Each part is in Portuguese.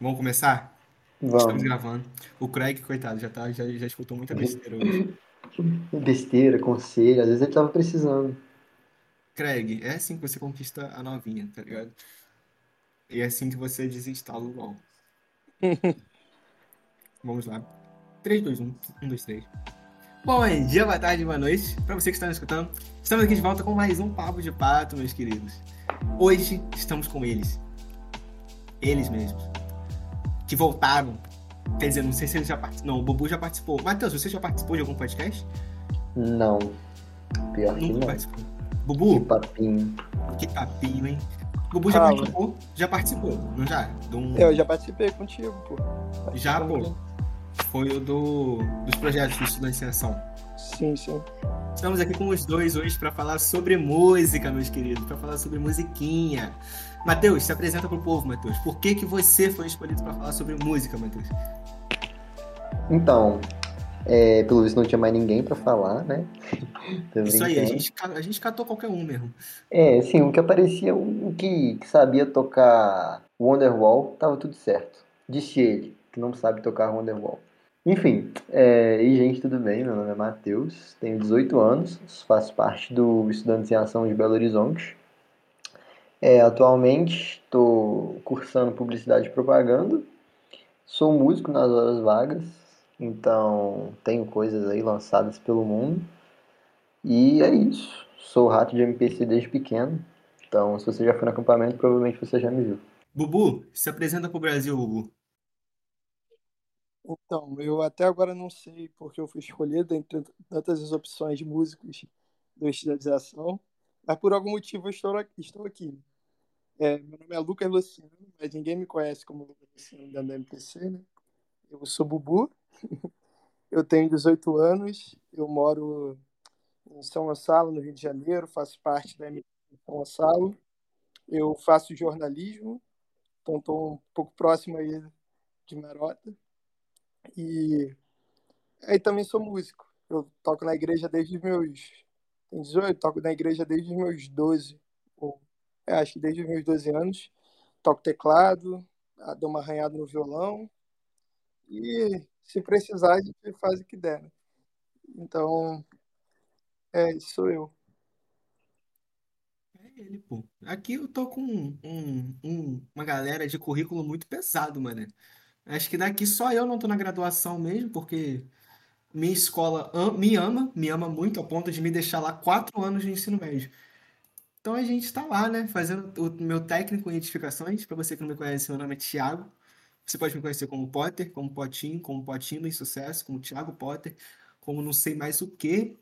Vamos começar? Estamos Vamos. gravando. O Craig, coitado, já, tá, já, já escutou muita besteira hoje. Besteira, conselho, às vezes ele tava precisando. Craig, é assim que você conquista a novinha, tá ligado? E é assim que você desinstala o LoL. Vamos lá. 3, 2, 1. 1, 2, 3. Bom dia, boa tarde, boa noite. Pra você que está nos escutando, estamos aqui de volta com mais um Papo de Pato, meus queridos. Hoje estamos com eles. Eles mesmos. Que voltaram. Quer dizer, não sei se eles já participaram. Não, o Bubu já participou. Matheus, você já participou de algum podcast? Não. Pior que Nunca não. participou. Que Bubu, papinho. que papinho, hein? Bubu já Fala. participou? Já participou, não já? De um- Eu já participei contigo, pô. Já, pô. Foi o do, dos projetos do Estudantes em Ação. Sim, sim. Estamos aqui com os dois hoje para falar sobre música, meus queridos, para falar sobre musiquinha. Matheus, se apresenta pro povo, Matheus. Por que que você foi escolhido para falar sobre música, Matheus? Então, é, pelo visto não tinha mais ninguém pra falar, né? Isso aí, a gente, a gente catou qualquer um mesmo. É, assim, o que aparecia, o que, que sabia tocar Wonderwall, tava tudo certo. Disse ele, que não sabe tocar Wonderwall. Enfim, é, e gente, tudo bem? Meu nome é Matheus, tenho 18 anos, faço parte do Estudantes em Ação de Belo Horizonte. É, atualmente estou cursando Publicidade e Propaganda, sou músico nas horas vagas, então tenho coisas aí lançadas pelo mundo. E é isso. Sou rato de MPC desde pequeno. Então, se você já foi no acampamento, provavelmente você já me viu. Bubu, se apresenta pro Brasil, Bubu. Então, eu até agora não sei porque eu fui escolhido entre tantas as opções de músicos do Estilização, mas por algum motivo eu estou aqui. Estou aqui. É, meu nome é Lucas Luciano, mas ninguém me conhece como Lucas Luciano da MPC, né? Eu sou Bubu, eu tenho 18 anos, eu moro em São Gonçalo, no Rio de Janeiro, faço parte da MPC de São Gonçalo. Eu faço jornalismo, então estou um pouco próximo aí de Marota. E aí também sou músico. Eu toco na igreja desde os meus. Tem 18, toco na igreja desde os meus 12. Ou, é, acho que desde os meus 12 anos. Toco teclado, ah, dou uma arranhada no violão. E se precisar, a gente faz o que der. né? Então, é, isso sou eu. É ele, pô. Aqui eu tô com um- um- um- uma galera de currículo muito pesado, mano. Acho que daqui só eu não tô na graduação mesmo, porque minha escola am- me ama, me ama muito, ao ponto de me deixar lá quatro anos de ensino médio. Então a gente tá lá, né, fazendo o meu técnico em edificações. Pra você que não me conhece, meu nome é Thiago. Você pode me conhecer como Potter, como Potinho, como Potinho em sucesso, como Thiago Potter, como não sei mais o quê.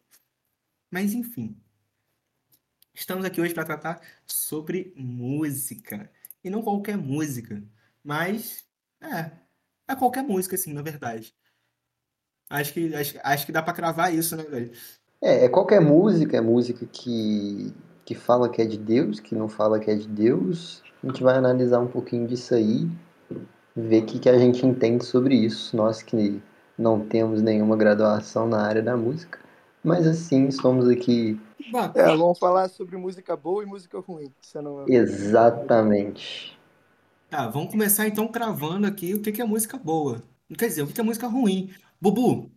Mas enfim. Estamos aqui hoje para tratar sobre música. E não qualquer música, mas é, é qualquer música, assim, na verdade. Acho que, acho, acho que dá para cravar isso, né, velho? É, é qualquer música, é música que, que fala que é de Deus, que não fala que é de Deus. A gente vai analisar um pouquinho disso aí, ver o que, que a gente entende sobre isso. Nós que não temos nenhuma graduação na área da música, mas assim, somos aqui É, vamos falar sobre música boa e música ruim. Você não... exatamente. Tá, vamos começar então cravando aqui o que que é música boa. Quer dizer, o que que é música ruim. Bubu,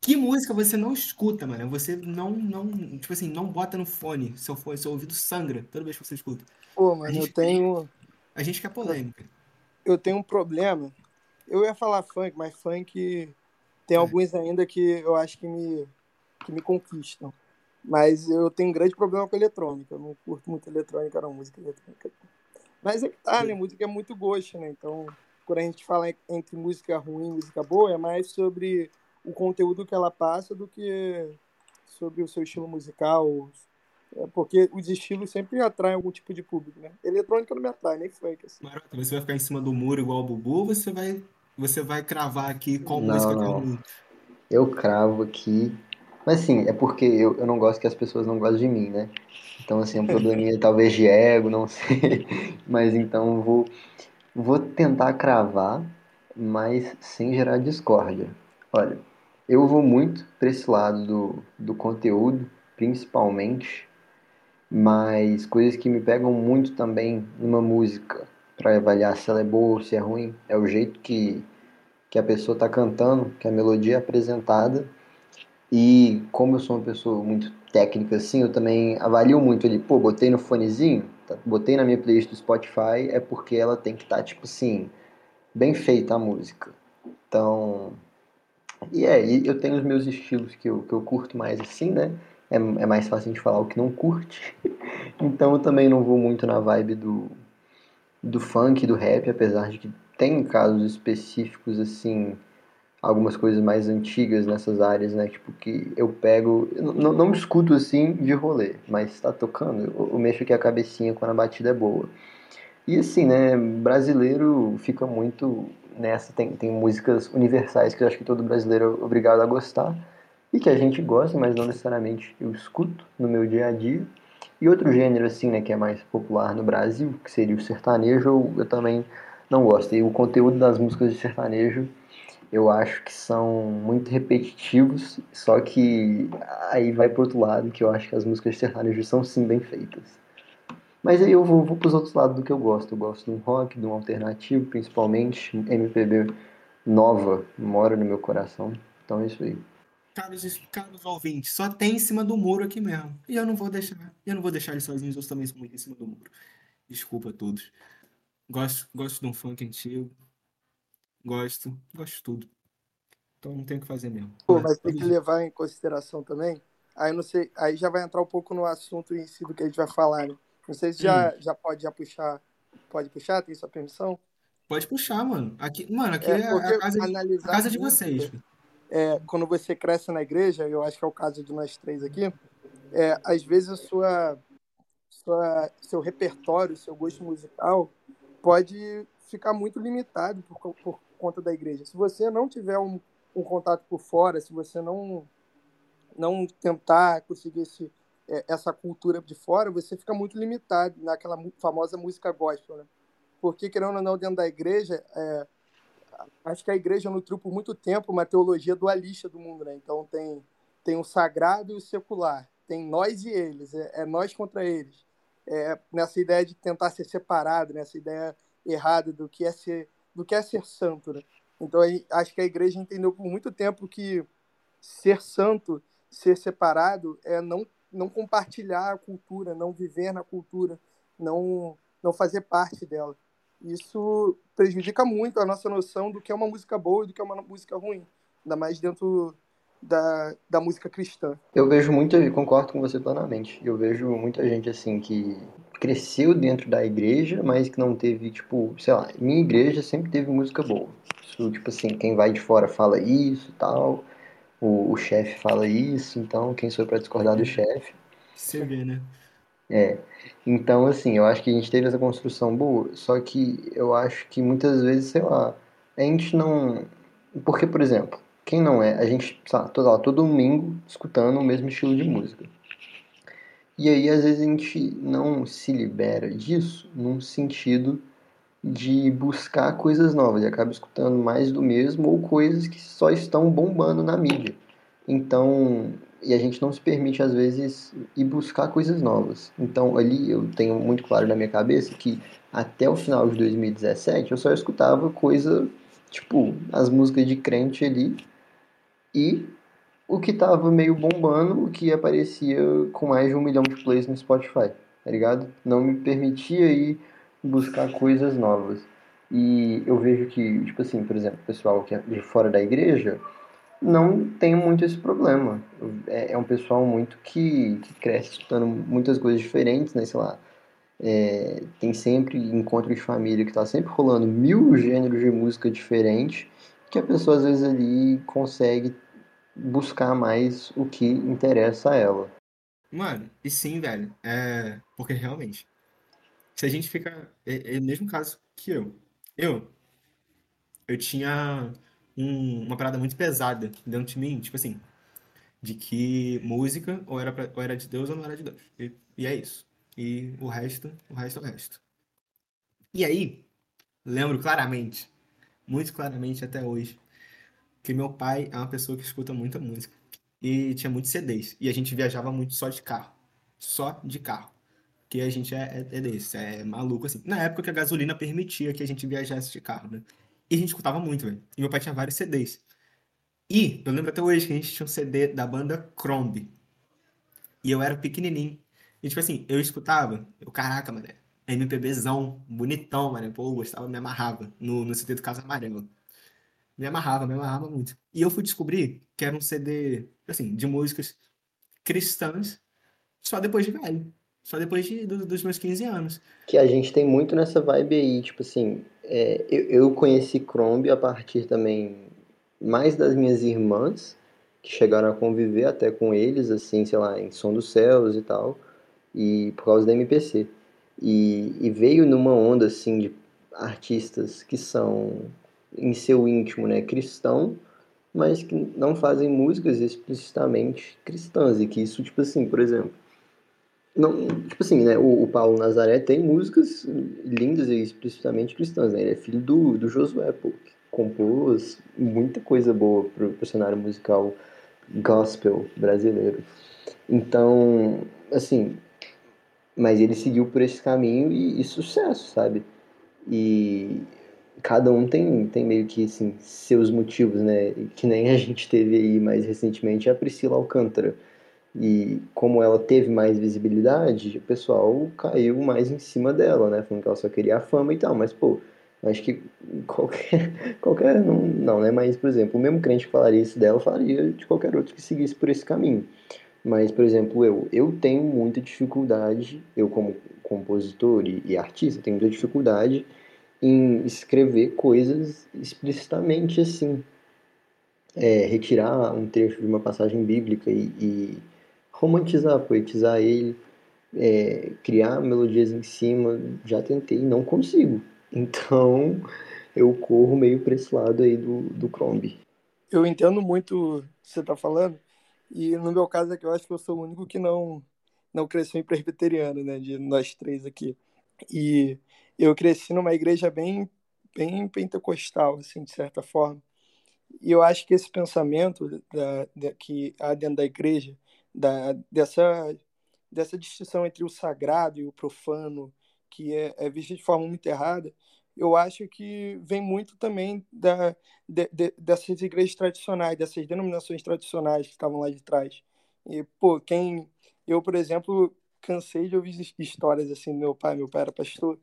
que música você não escuta, mano? Você não, não, tipo assim, não bota no fone. Seu, fone, seu ouvido sangra toda vez que você escuta. Pô, A mano, gente- eu tenho. A gente quer polêmica. eu tenho um problema. Eu ia falar funk, mas funk tem É. alguns ainda que eu acho que me, que me conquistam. Mas eu tenho um grande problema com eletrônica. Eu não curto muito eletrônica, não, música eletrônica. Mas é que tá, né? Música é muito gosto, né? Então, quando a gente fala entre música ruim e música boa, é mais sobre o conteúdo que ela passa do que sobre o seu estilo musical. É porque os estilos sempre atraem algum tipo de público, né? Eletrônica não me atrai, nem funk, assim. Marota, você vai ficar em cima do muro igual o Bubu ou você vai, você vai cravar aqui qual Não, música que é não. ruim? Eu cravo aqui. Mas assim, é porque eu, eu não gosto que as pessoas não gostem de mim, né? Então, assim, é um probleminha talvez de ego, não sei. Mas então vou, vou tentar cravar, mas sem gerar discórdia. Olha, eu vou muito para esse lado do, do conteúdo, principalmente, mas coisas que me pegam muito também numa música para avaliar se ela é boa ou se é ruim. É o jeito que, que a pessoa está cantando, que a melodia é apresentada. E como eu sou uma pessoa muito técnica assim, eu também avalio muito ali, pô, botei no fonezinho, tá, botei na minha playlist do Spotify, é porque ela tem que estar, tá, tipo assim, bem feita a música. Então, e é, e eu tenho os meus estilos que eu, que eu curto mais assim, né? É, é mais fácil de falar o que não curte. então eu também não vou muito na vibe do, do funk, do rap, apesar de que tem casos específicos assim, algumas coisas mais antigas nessas áreas, né? Tipo, que eu pego. não, não escuto assim de rolê, mas tá tocando, eu, eu mexo aqui a cabecinha quando a batida é boa. E assim, né? Brasileiro fica muito nessa. Tem, tem músicas universais que eu acho que todo brasileiro é obrigado a gostar e que a gente gosta, mas não necessariamente eu escuto no meu dia a dia. E outro gênero, assim, né, que é mais popular no Brasil, que seria o sertanejo, eu, eu também não gosto. E o conteúdo das músicas de sertanejo eu acho que são muito repetitivos, só que aí vai pro outro lado, que eu acho que as músicas de sertanejo são sim bem feitas. Mas aí eu vou, vou pros outros lados do que eu gosto. Eu gosto de um rock, de um alternativo, principalmente. MPB nova mora no meu coração. Então é isso aí. Caros, caros ouvintes, só tem em cima do muro aqui mesmo. E eu não vou deixar. Eu não vou deixar eles sozinhos, eu também sou muito em cima do muro. Desculpa a todos. Gosto, gosto de um funk antigo. Gosto, gosto de tudo. Então não tem o que fazer mesmo. Pô, mas tem que levar em consideração também. Aí não sei, aí já vai entrar um pouco no assunto em si do que a gente vai falar, né? Não sei se já, já pode já puxar. Pode puxar? Tem sua permissão? Pode puxar, mano. Aqui, mano, aqui é, é a casa, de, a casa de vocês. É, quando você cresce na igreja, eu acho que é o caso de nós três aqui, é, às vezes a sua, sua, seu repertório, seu gosto musical pode ficar muito limitado por, por conta da igreja. Se você não tiver um, um contato por fora, se você não, não tentar conseguir esse, é, essa cultura de fora, você fica muito limitado naquela famosa música gospel, né? Porque, querendo ou não, dentro da igreja, é, acho que a igreja nutriu por muito tempo uma teologia dualista do mundo, né? Então tem, tem o sagrado e o secular, tem nós e eles, é, é nós contra eles. É, nessa ideia de tentar ser separado, nessa ideia errada do que é ser, do que é ser santo, né? Então acho que a igreja entendeu por muito tempo que ser santo, ser separado, é não não compartilhar a cultura, não viver na cultura, não, não fazer parte dela. Isso prejudica muito a nossa noção do que é uma música boa e do que é uma música ruim, ainda mais dentro da, da música cristã. Eu vejo muito, e concordo com você plenamente, eu vejo muita gente assim que cresceu dentro da igreja, mas que não teve, tipo, sei lá, minha igreja sempre teve música boa. Isso, tipo assim, quem vai de fora fala isso e tal, o, o chefe fala isso, então quem sou para discordar do chefe? Você vê, né? É. Então, assim, eu acho que a gente teve essa construção boa, só que eu acho que muitas vezes, sei lá, a gente não. Porque, por exemplo, quem não é? A gente, sei lá, todo, todo domingo escutando o mesmo estilo de música. E aí, às vezes, a gente não se libera disso num sentido de buscar coisas novas e acaba escutando mais do mesmo ou coisas que só estão bombando na mídia. Então, e a gente não se permite às vezes ir buscar coisas novas. Então, ali eu tenho muito claro na minha cabeça que até o final de 2017 eu só escutava coisa tipo as músicas de crente ali e o que tava meio bombando, o que aparecia com mais de um milhão de plays no Spotify, tá ligado? Não me permitia ir buscar coisas novas. E eu vejo que, tipo assim, por exemplo, pessoal que é de fora da igreja não tem muito esse problema. É, é um pessoal muito que, que, cresce escutando muitas coisas diferentes, né? Sei lá, é, tem sempre encontro de família que tá sempre rolando mil gêneros de música diferentes que a pessoa às vezes ali consegue buscar mais o que interessa a ela. Mano, e sim, velho. É, porque realmente, se a gente fica. É, é o mesmo caso que eu. Eu. Eu tinha um, uma parada muito pesada dentro de mim, tipo assim, de que música ou era, pra, ou era de Deus ou não era de Deus. E, e é isso. E o resto, o resto é o resto. E aí, lembro claramente, muito claramente até hoje, que meu pai é uma pessoa que escuta muita música. E tinha muitos CDs. E a gente viajava muito só de carro. Só de carro porque a gente é, é, é desse, é maluco assim. Na época que a gasolina permitia que a gente viajasse de carro, né? E a gente escutava muito, velho. E meu pai tinha vários CDs. E eu lembro até hoje que a gente tinha um CD da banda Crombie. E eu era pequenininho. E tipo assim, eu escutava, eu, caraca, mano, MPBzão, bonitão, mano. Pô, eu gostava, me amarrava no, no CD do Casa Amarelo. Me amarrava, me amarrava muito. E eu fui descobrir que era um CD, assim, de músicas cristãs só depois de velho. Só depois de, do, dos meus 15 anos. Que a gente tem muito nessa vibe aí, tipo assim, é, eu, eu conheci Crombie a partir também mais das minhas irmãs, que chegaram a conviver até com eles, assim, sei lá, em Som dos Céus e tal, e por causa da MPC. E, e veio numa onda, assim, de artistas que são, em seu íntimo, né, cristão, mas que não fazem músicas explicitamente cristãs, e que isso, tipo assim, por exemplo, não, tipo assim, né, o, o, Paulo Nazaré tem músicas lindas e explicitamente cristãs, né? Ele é filho do, do Josué, pô, que compôs muita coisa boa pro, pro cenário musical gospel brasileiro. Então, assim, mas ele seguiu por esse caminho e, e sucesso, sabe? E cada um tem, tem meio que, assim, seus motivos, né? Que nem a gente teve aí mais recentemente a Priscila Alcântara e como ela teve mais visibilidade, o pessoal caiu mais em cima dela, né? Falando que ela só queria a fama e tal. Mas, pô, acho que qualquer. qualquer não, não, né? Mas, por exemplo, o mesmo crente que falaria isso dela falaria de qualquer outro que seguisse por esse caminho. Mas, por exemplo, eu, eu tenho muita dificuldade, eu como compositor e, e artista, tenho muita dificuldade em escrever coisas explicitamente assim. É, retirar um trecho de uma passagem bíblica e, e romantizar, poetizar ele, é, criar melodias em cima, já tentei, não consigo. Então eu corro meio para esse lado aí do, do Crombie. Eu entendo muito o que você está falando, e no meu caso é que eu acho que eu sou o único que não, não cresceu em presbiteriano, né, de nós três aqui. E eu cresci numa igreja bem, bem pentecostal, assim, de certa forma. E eu acho que esse pensamento da, da, que há dentro da igreja da, dessa, dessa distinção entre o sagrado e o profano, que é, é vista de forma muito errada, eu acho que vem muito também da, de, de, dessas igrejas tradicionais, dessas denominações tradicionais que estavam lá de trás. E, pô, quem. Eu, por exemplo, cansei de ouvir histórias assim do meu pai. Meu pai era pastor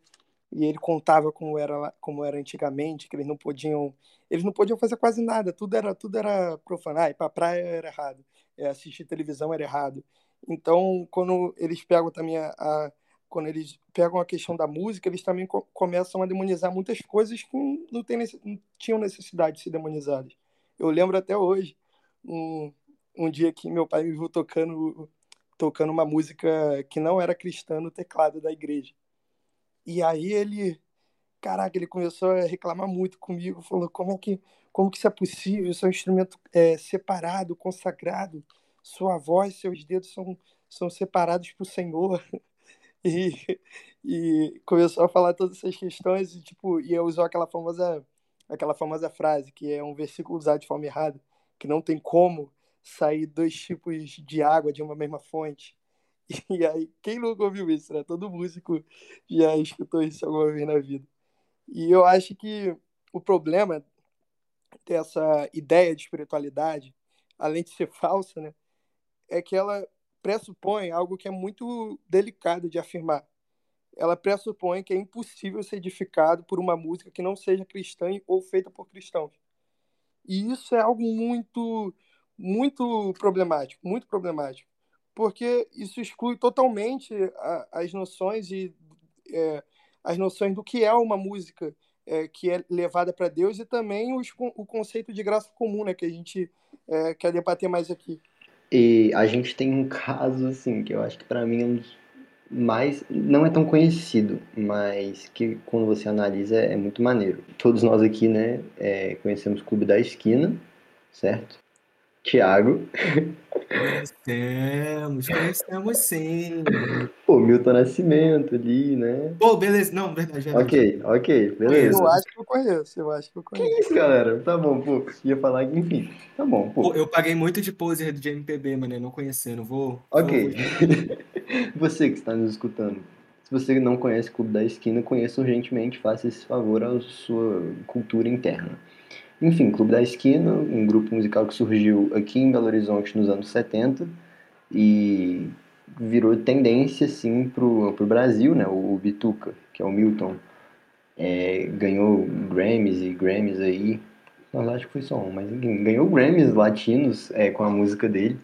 e ele contava como era como era antigamente, que eles não podiam eles não podiam fazer quase nada, tudo era tudo era profano. Ah, ir pra praia era errado é, assistir televisão era errado. Então, quando eles pegam também a, a quando eles pegam a questão da música, eles também co começam a demonizar muitas coisas que não, tem, não tinham necessidade de ser demonizadas. Eu lembro até hoje, um, um dia que meu pai me viu tocando, tocando uma música que não era cristã no teclado da igreja. E aí ele, caraca, ele começou a reclamar muito comigo, falou como é que como que isso é possível? Isso é um instrumento é, separado, consagrado. Sua voz, seus dedos são, são separados para o Senhor. E, e começou a falar todas essas questões e tipo e usou aquela famosa aquela famosa frase que é um versículo usado de forma errada que não tem como sair dois tipos de água de uma mesma fonte e aí quem nunca ouviu isso né todo músico já escutou isso alguma vez na vida e eu acho que o problema dessa ideia de espiritualidade, além de ser falsa, né, é que ela pressupõe algo que é muito delicado de afirmar. Ela pressupõe que é impossível ser edificado por uma música que não seja cristã ou feita por cristãos. E isso é algo muito, muito problemático, muito problemático, porque isso exclui totalmente a, as noções e é, as noções do que é uma música é, que é levada para Deus e também os, o conceito de graça comum, né, que a gente é, quer debater mais aqui. E a gente tem um caso, assim, que eu acho que para mim é um dos mais. não é tão conhecido, mas que quando você analisa é muito maneiro. Todos nós aqui, né, é, conhecemos o Clube da Esquina, certo? Tiago. Conhecemos, conhecemos sim. Pô, Milton Nascimento ali, né? Pô, beleza. Não, verdade, verdade. Ok, ok, beleza. Eu acho que eu conheço, eu acho que eu conheço. Que isso, galera? Tá bom, pô. Ia falar que, enfim. Tá bom, pô. Pô, eu paguei muito de poser de MPB, mano, não conhecendo. Vou. Ok. vou- Você que está nos escutando, Se você não conhece o Clube da Esquina, conheça urgentemente, faça esse favor à sua cultura interna. Enfim, Clube da Esquina, um grupo musical que surgiu aqui em Belo Horizonte nos anos 70 e virou tendência assim pro, pro Brasil, né? O, Bituca, que é o Milton, é, ganhou Grammys e Grammys aí, mas acho que foi só um, mas enfim, ganhou Grammys latinos é, com a música dele.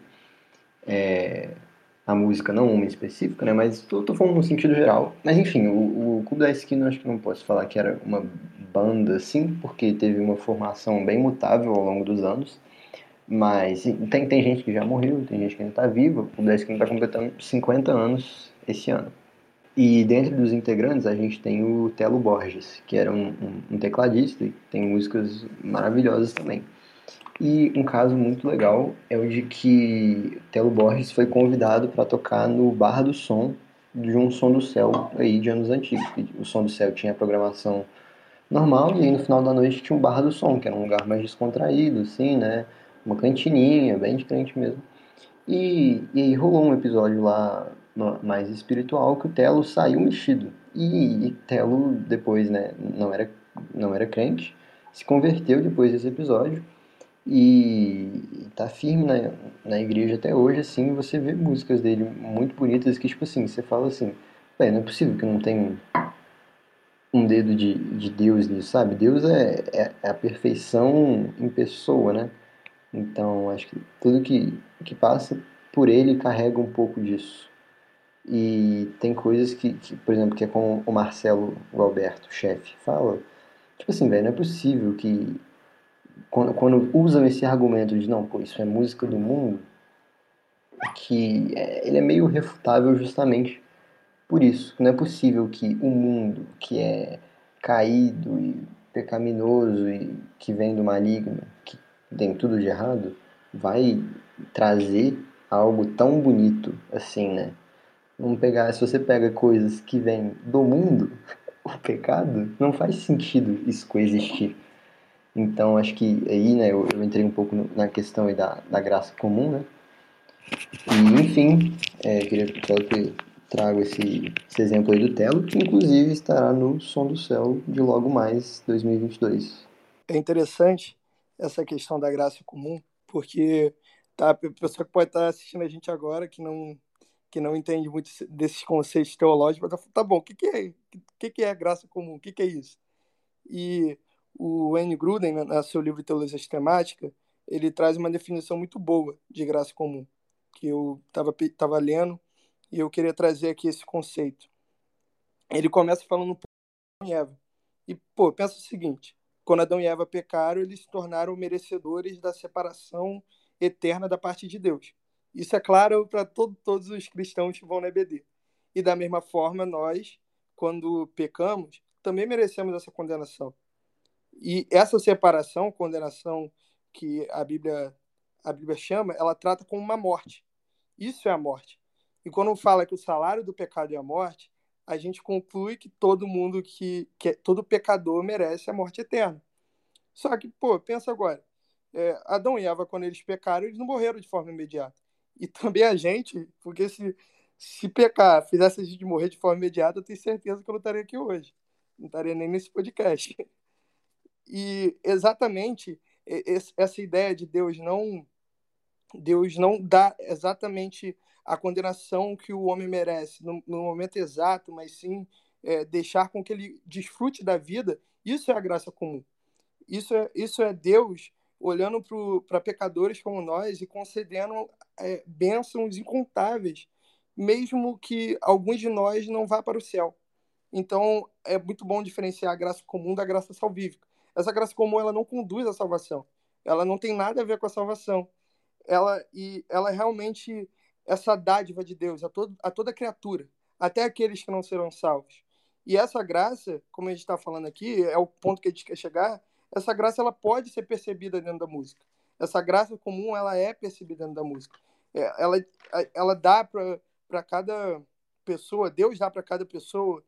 É, a música, não uma específica, né? Mas tô, tô falando no sentido geral. Mas enfim, o, o Clube da Esquina acho que não posso falar que era uma banda assim, porque teve uma formação bem mutável ao longo dos anos. Mas tem, tem gente que já morreu, tem gente que ainda está viva. O Clube da Esquina está completando 50 anos esse ano. E dentro dos integrantes a gente tem o Telo Borges, que era um, um, um tecladista e tem músicas maravilhosas também. E um caso muito legal é o de que Telo Borges foi convidado para tocar no Bar do Som de um Som do Céu aí de anos antigos. O Som do Céu tinha programação normal e aí no final da noite tinha o Bar do Som, que era um lugar mais descontraído, assim, né? Uma cantininha, bem diferente mesmo. E, e aí rolou um episódio lá mais espiritual que o Telo saiu mexido. E, e Telo depois, né, não era, não era crente, se converteu depois desse episódio e tá firme na, na igreja até hoje, assim, você vê músicas dele muito bonitas que, tipo assim, você fala assim, não é possível que não tenha um dedo de, de Deus nisso, sabe? Deus é, é, é, a perfeição em pessoa, né? Então, acho que tudo que, que passa por ele carrega um pouco disso. E tem coisas que, que por exemplo, que é como o Marcelo Alberto, chefe, fala, tipo assim, velho, não é possível que quando, quando usam esse argumento de não, pô, isso é música do mundo, que é, ele é meio refutável justamente por isso. Não é possível que o mundo que é caído e pecaminoso e que vem do maligno, que tem tudo de errado, vai trazer algo tão bonito assim, né? Vamos pegar, se você pega coisas que vêm do mundo, o pecado, não faz sentido isso coexistir. Então, acho que aí, né, eu, eu entrei um pouco na questão aí da, da graça comum, né? E, enfim, é, queria que trago esse, esse exemplo aí do Telo, que inclusive estará no Som do Céu de logo mais 2022. É interessante essa questão da graça comum, porque tá, a pessoa que pode estar assistindo a gente agora, que não, que não entende muito desses conceitos teológicos, vai tá bom, o que, que, é, que, que é graça comum? O que, que é isso? E o Wayne Gruden, no seu livro Teologia Sistemática, ele traz uma definição muito boa de graça comum, que eu estava tava lendo e eu queria trazer aqui esse conceito. Ele começa falando um pouco de Eva. E, pô, pensa o seguinte, quando Adão e Eva pecaram, eles se tornaram merecedores da separação eterna da parte de Deus. Isso é claro para todo, todos os cristãos que vão na EBD. E da mesma forma, nós, quando pecamos, também merecemos essa condenação. E essa separação, condenação que a Bíblia a Bíblia chama, ela trata como uma morte. Isso é a morte. E quando fala que o salário do pecado é a morte, a gente conclui que todo mundo que, que todo pecador merece a morte eterna. Só que, pô, pensa agora. É, Adão e Eva, quando eles pecaram, eles não morreram de forma imediata. E também a gente, porque se, se pecar fizesse a gente morrer de forma imediata, eu tenho certeza que eu não estaria aqui hoje. Não estaria nem nesse podcast. E exatamente essa ideia de Deus não Deus não dá exatamente a condenação que o homem merece no, no momento exato, mas sim é, deixar com que ele desfrute da vida. Isso é a graça comum. Isso é, isso é Deus olhando para pecadores como nós e concedendo é, bênçãos incontáveis, mesmo que alguns de nós não vá para o céu. Então, é muito bom diferenciar a graça comum da graça salvífica. Essa graça comum ela não conduz à salvação. Ela não tem nada a ver com a salvação. Ela e ela realmente essa dádiva de Deus a, todo, a toda criatura, até aqueles que não serão salvos. E essa graça, como a gente está falando aqui, é o ponto que a gente quer chegar. Essa graça ela pode ser percebida dentro da música. Essa graça comum ela é percebida dentro da música. É, ela, ela dá para cada pessoa, Deus dá para cada pessoa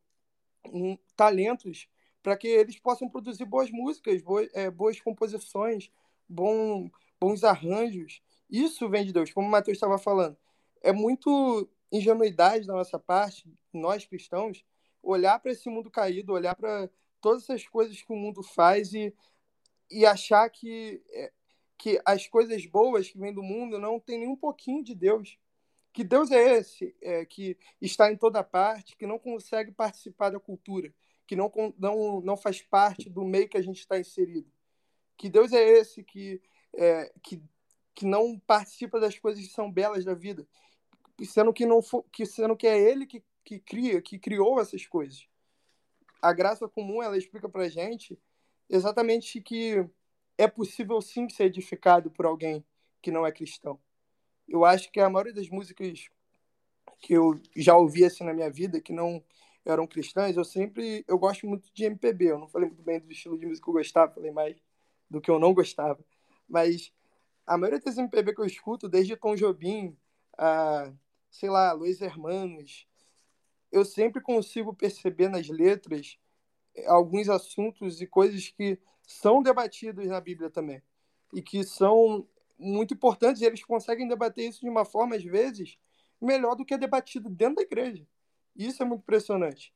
um, talentos para que eles possam produzir boas músicas, boas, é, boas composições, bom, bons arranjos. Isso vem de Deus, como o Matheus estava falando. É muito ingenuidade da nossa parte, nós cristãos, olhar para esse mundo caído, olhar para todas essas coisas que o mundo faz e, e achar que, é, que as coisas boas que vêm do mundo não tem nem um pouquinho de Deus. Que Deus é esse é, que está em toda parte, que não consegue participar da cultura, que não, não, não faz parte do meio que a gente está inserido. Que Deus é esse que, é, que, que não participa das coisas que são belas da vida, sendo que, não for, que, sendo que é Ele que, que cria, que criou essas coisas. A graça comum ela explica para gente exatamente que é possível sim ser edificado por alguém que não é cristão eu acho que a maioria das músicas que eu já ouvi assim na minha vida, que não eram cristãs, eu sempre eu gosto muito de MPB. Eu não falei muito bem do estilo de música que eu gostava, falei mais do que eu não gostava. Mas a maioria das MPB que eu escuto, desde Tom Jobim a, sei lá, Luiz Hermanos, eu sempre consigo perceber nas letras alguns assuntos e coisas que são debatidos na Bíblia também. E que são muito importantes e eles conseguem debater isso de uma forma, às vezes, melhor do que é debatido dentro da igreja. Isso é muito impressionante.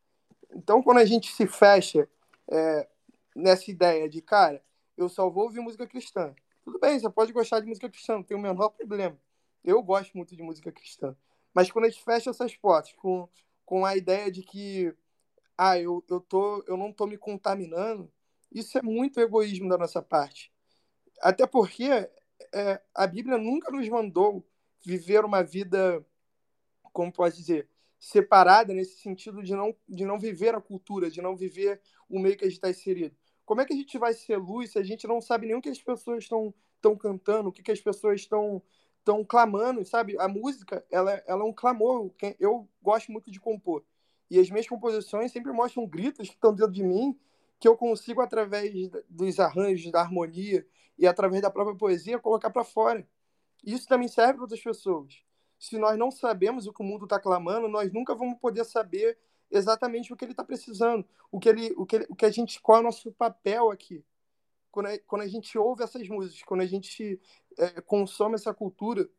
Então, quando a gente se fecha é, nessa ideia de, cara, eu só vou ouvir música cristã. Tudo bem, você pode gostar de música cristã, não tem o menor problema. Eu gosto muito de música cristã. Mas quando a gente fecha essas portas com, com a ideia de que, ah, eu, eu, tô, eu não tô me contaminando, isso é muito egoísmo da nossa parte. Até porque é, a Bíblia nunca nos mandou viver uma vida, como pode dizer, separada nesse sentido de não, de não viver a cultura, de não viver o meio que a gente está inserido. Como é que a gente vai ser luz se a gente não sabe nem o que as pessoas estão estão cantando, o que, que as pessoas estão estão clamando, sabe? A música, ela, ela é um clamor. Eu gosto muito de compor. E as minhas composições sempre mostram gritos que estão dentro de mim, que eu consigo, através dos arranjos, da harmonia, e através da própria poesia colocar para fora. Isso também serve para outras pessoas. Se nós não sabemos o que o mundo está clamando, nós nunca vamos poder saber exatamente o que ele está precisando, o que ele, o que, ele, o que a gente, qual é o nosso papel aqui. Quando a, quando a gente ouve essas músicas, quando a gente é, consome essa cultura,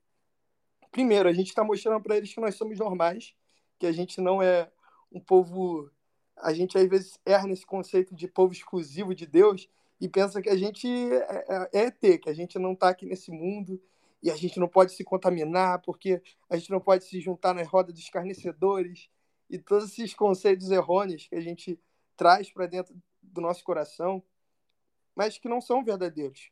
primeiro a gente está mostrando para eles que nós somos normais, que a gente não é um povo, a gente às vezes erra nesse conceito de povo exclusivo de Deus e pensa que a gente é, é ET, que a gente não está aqui nesse mundo e a gente não pode se contaminar porque a gente não pode se juntar na roda dos escarnecedores e todos esses conceitos errôneos que a gente traz para dentro do nosso coração, mas que não são verdadeiros,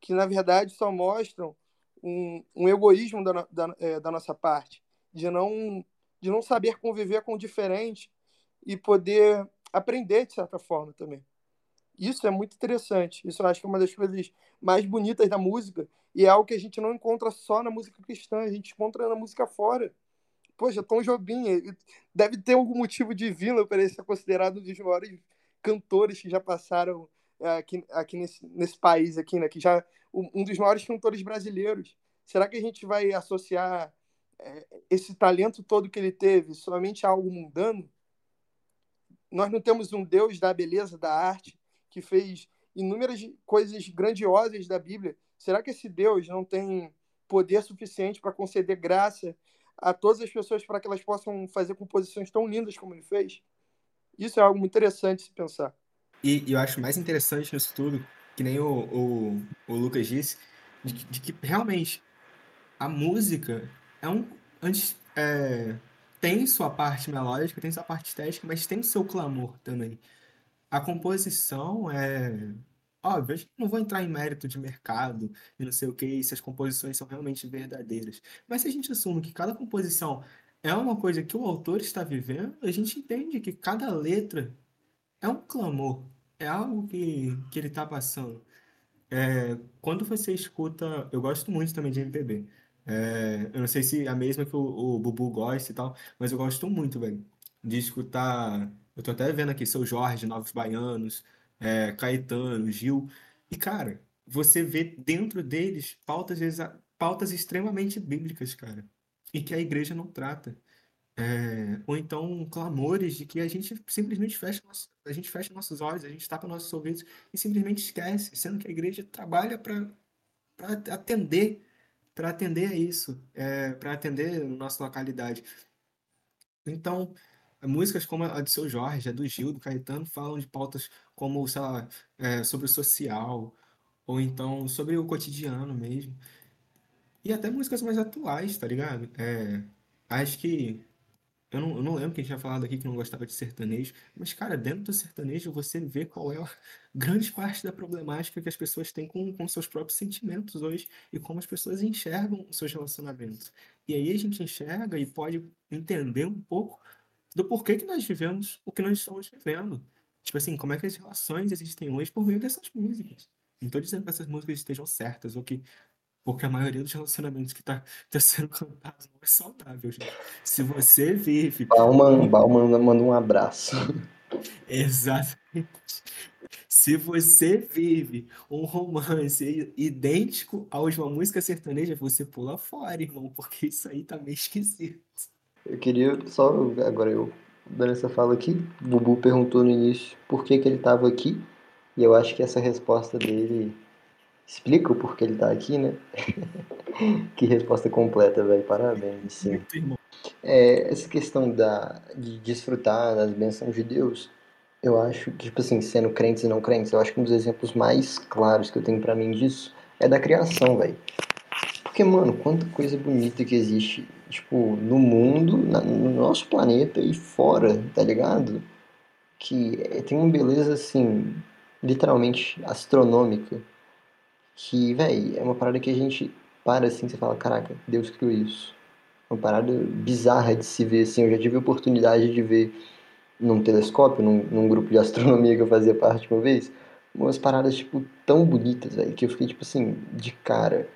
que na verdade só mostram um, um egoísmo da, da, é, da nossa parte, de não, de não saber conviver com o diferente e poder aprender de certa forma também. Isso é muito interessante. Isso eu acho que é uma das coisas mais bonitas da música. E é algo que a gente não encontra só na música cristã, a gente encontra na música fora. Poxa, Tom Jobim deve ter algum motivo divino para ele ser considerado um dos maiores cantores que já passaram é, aqui, aqui nesse, nesse país, aqui, né? Que já um dos maiores cantores brasileiros. Será que a gente vai associar é, esse talento todo que ele teve somente a algo mundano? Nós não temos um Deus da beleza, da arte, que fez inúmeras coisas grandiosas da Bíblia, será que esse Deus não tem poder suficiente para conceder graça a todas as pessoas para que elas possam fazer composições tão lindas como ele fez? Isso é algo muito interessante se pensar. E, eu acho mais interessante nisso tudo, que nem o, o, o Lucas disse, de, de, que realmente a música é um. Antes, é, tem sua parte melódica, tem sua parte estética, mas tem o seu clamor também. A composição é. Óbvio, eu não vou entrar em mérito de mercado e não sei o que, se as composições são realmente verdadeiras. Mas se a gente assume que cada composição é uma coisa que o autor está vivendo, a gente entende que cada letra é um clamor, é algo que, que ele está passando. É, quando você escuta. Eu gosto muito também de MPB. É, eu não sei se é a mesma que o, o Bubu gosta e tal, mas eu gosto muito, velho, de escutar eu tô até vendo aqui seu Jorge, Novos Baianos, é, Caetano, Gil. E, cara, você vê dentro deles pautas, pautas extremamente bíblicas, cara. E que a igreja não trata. É, ou então clamores de que a gente simplesmente fecha, nosso, a gente fecha nossos olhos, a gente tapa nossos ouvidos e simplesmente esquece, sendo que a igreja trabalha para atender, para atender a isso, é, para atender a nossa localidade. Então, músicas como a do Seu Jorge, a do Gil, do Caetano, falam de pautas como, sei lá, é, sobre o social, ou então sobre o cotidiano mesmo. E até músicas mais atuais, tá ligado? É, acho que. Eu não, eu não lembro quem tinha falado aqui que não gostava de sertanejo, mas, cara, dentro do sertanejo você vê qual é a grande parte da problemática que as pessoas têm com, com seus próprios sentimentos hoje e como as pessoas enxergam os seus relacionamentos. E aí a gente enxerga e pode entender um pouco do porquê que nós vivemos o que nós estamos vivendo. Tipo assim, como é que as relações existem hoje por meio dessas músicas. Não estou dizendo que essas músicas estejam certas ou que porque a maioria dos relacionamentos que tá, tá sendo cantado não é saudável, gente. Se você vive. Bauman, Bauman manda um abraço. Exatamente. Se você vive um romance idêntico de uma música sertaneja, você pula fora, irmão, porque isso aí tá meio esquisito. Eu queria só. Agora eu dando essa fala aqui. O Bubu perguntou no início por que, que ele estava aqui. E eu acho que essa resposta dele explica o porquê ele tá aqui, né? que resposta completa, velho. Parabéns. Sim. É, essa questão da, de desfrutar das bênçãos de Deus, eu acho que, tipo assim, sendo crentes e não crentes, eu acho que um dos exemplos mais claros que eu tenho para mim disso é da criação, velho. Porque, mano, quanta coisa bonita que existe, tipo, no mundo, na, no nosso planeta e fora, tá ligado? Que tem uma beleza, assim, literalmente astronômica que, velho, é uma parada que a gente para assim, você fala, caraca, Deus criou isso. Uma parada bizarra de se ver, assim, eu já tive a oportunidade de ver num telescópio, num, num grupo de astronomia que eu fazia parte uma vez, umas paradas, tipo, tão bonitas, velho, que eu fiquei, tipo assim, de cara.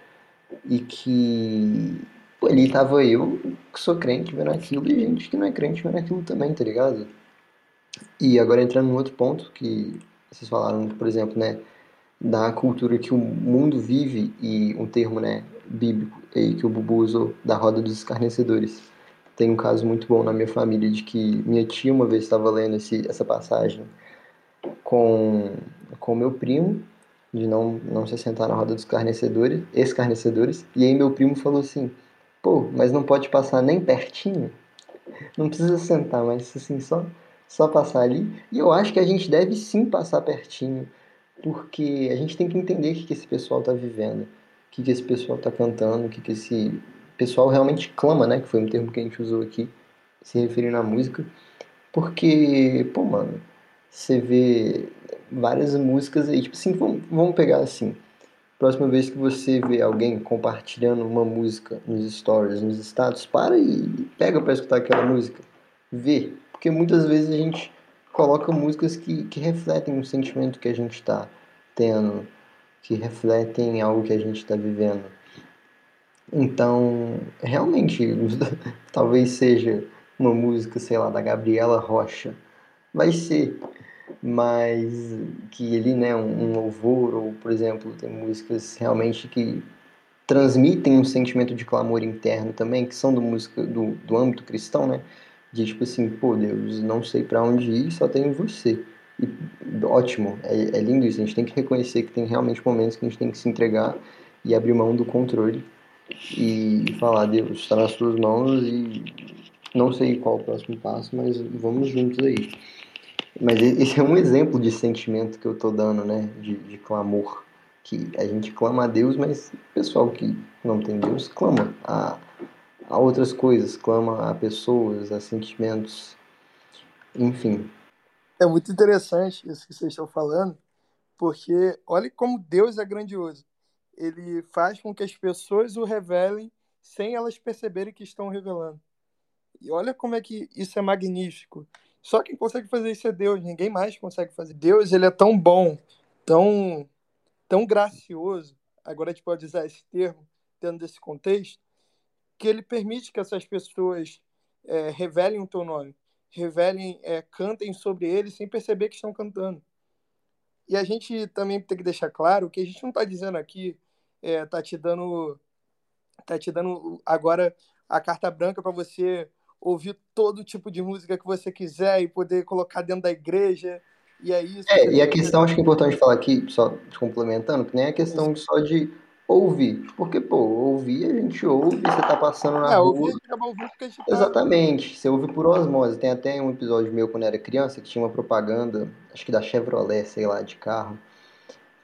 E que, pô, ali tava eu, que sou crente, vendo aquilo, e gente que não é crente vendo aquilo também, tá ligado? E agora entrando num outro ponto, que vocês falaram, por exemplo, né, da cultura que o mundo vive e um termo né, bíblico aí que o Bubu usou, da roda dos escarnecedores. Tem um caso muito bom na minha família de que minha tia uma vez estava lendo esse, essa passagem com com meu primo de não não se sentar na roda dos escarnecedores, escarnecedores, e aí meu primo falou assim: "Pô, mas não pode passar nem pertinho? Não precisa sentar, mas assim só só passar ali". E eu acho que a gente deve sim passar pertinho porque a gente tem que entender o que, que esse pessoal está vivendo, o que, que esse pessoal está cantando, o que, que esse pessoal realmente clama, né? Que foi um termo que a gente usou aqui, se referindo à música. Porque, pô, mano, você vê várias músicas aí, tipo assim, vamos, vamos pegar assim. Próxima vez que você vê alguém compartilhando uma música nos stories, nos status, para e pega para escutar aquela música. Vê. Porque muitas vezes a gente coloca músicas que, que refletem o sentimento que a gente está tendo, que refletem algo que a gente está vivendo. Então, realmente, talvez seja uma música, sei lá, da Gabriela Rocha. Vai ser, mas que ele, né, um, um louvor, ou, por exemplo, tem músicas realmente que transmitem um sentimento de clamor interno também, que são do música do, do âmbito cristão, né? de tipo assim, pô, Deus, não sei para onde ir, só tenho você. E ótimo, é, é lindo isso. A gente tem que reconhecer que tem realmente momentos que a gente tem que se entregar e abrir mão do controle e falar, Deus, está nas tuas mãos e não sei qual o próximo passo, mas vamos juntos aí. Mas esse é um exemplo de sentimento que eu tô dando, né? De, de clamor. Que a gente clama a Deus, mas o pessoal que não tem Deus clama a, a outras coisas, clama a pessoas, a sentimentos, enfim. É muito interessante isso que vocês estão falando, porque olha como Deus é grandioso. Ele faz com que as pessoas o revelem sem elas perceberem que estão revelando. E olha como é que isso é magnífico. Só quem consegue fazer isso é Deus, ninguém mais consegue fazer. Deus, ele é tão bom, tão tão gracioso. Agora a gente pode usar esse termo dentro desse contexto, que ele permite que essas pessoas é, revelem o teu nome, revelem, é, cantem sobre ele sem perceber que estão cantando. E a gente também tem que deixar claro que a gente não está dizendo aqui, é, tá te dando, tá te dando agora a carta branca para você ouvir todo tipo de música que você quiser e poder colocar dentro da igreja. E é isso. É, e a questão, acho que é importante falar aqui, só complementando, que nem a questão só de Ouvir. Porque, pô, ouvir a gente ouve, você tá passando na É, rua. ouvir, acaba ouvindo porque a gente tá... Exatamente, você ouve por osmose. Tem até um episódio meu quando eu era criança que tinha uma propaganda, acho que da Chevrolet, sei lá, de carro,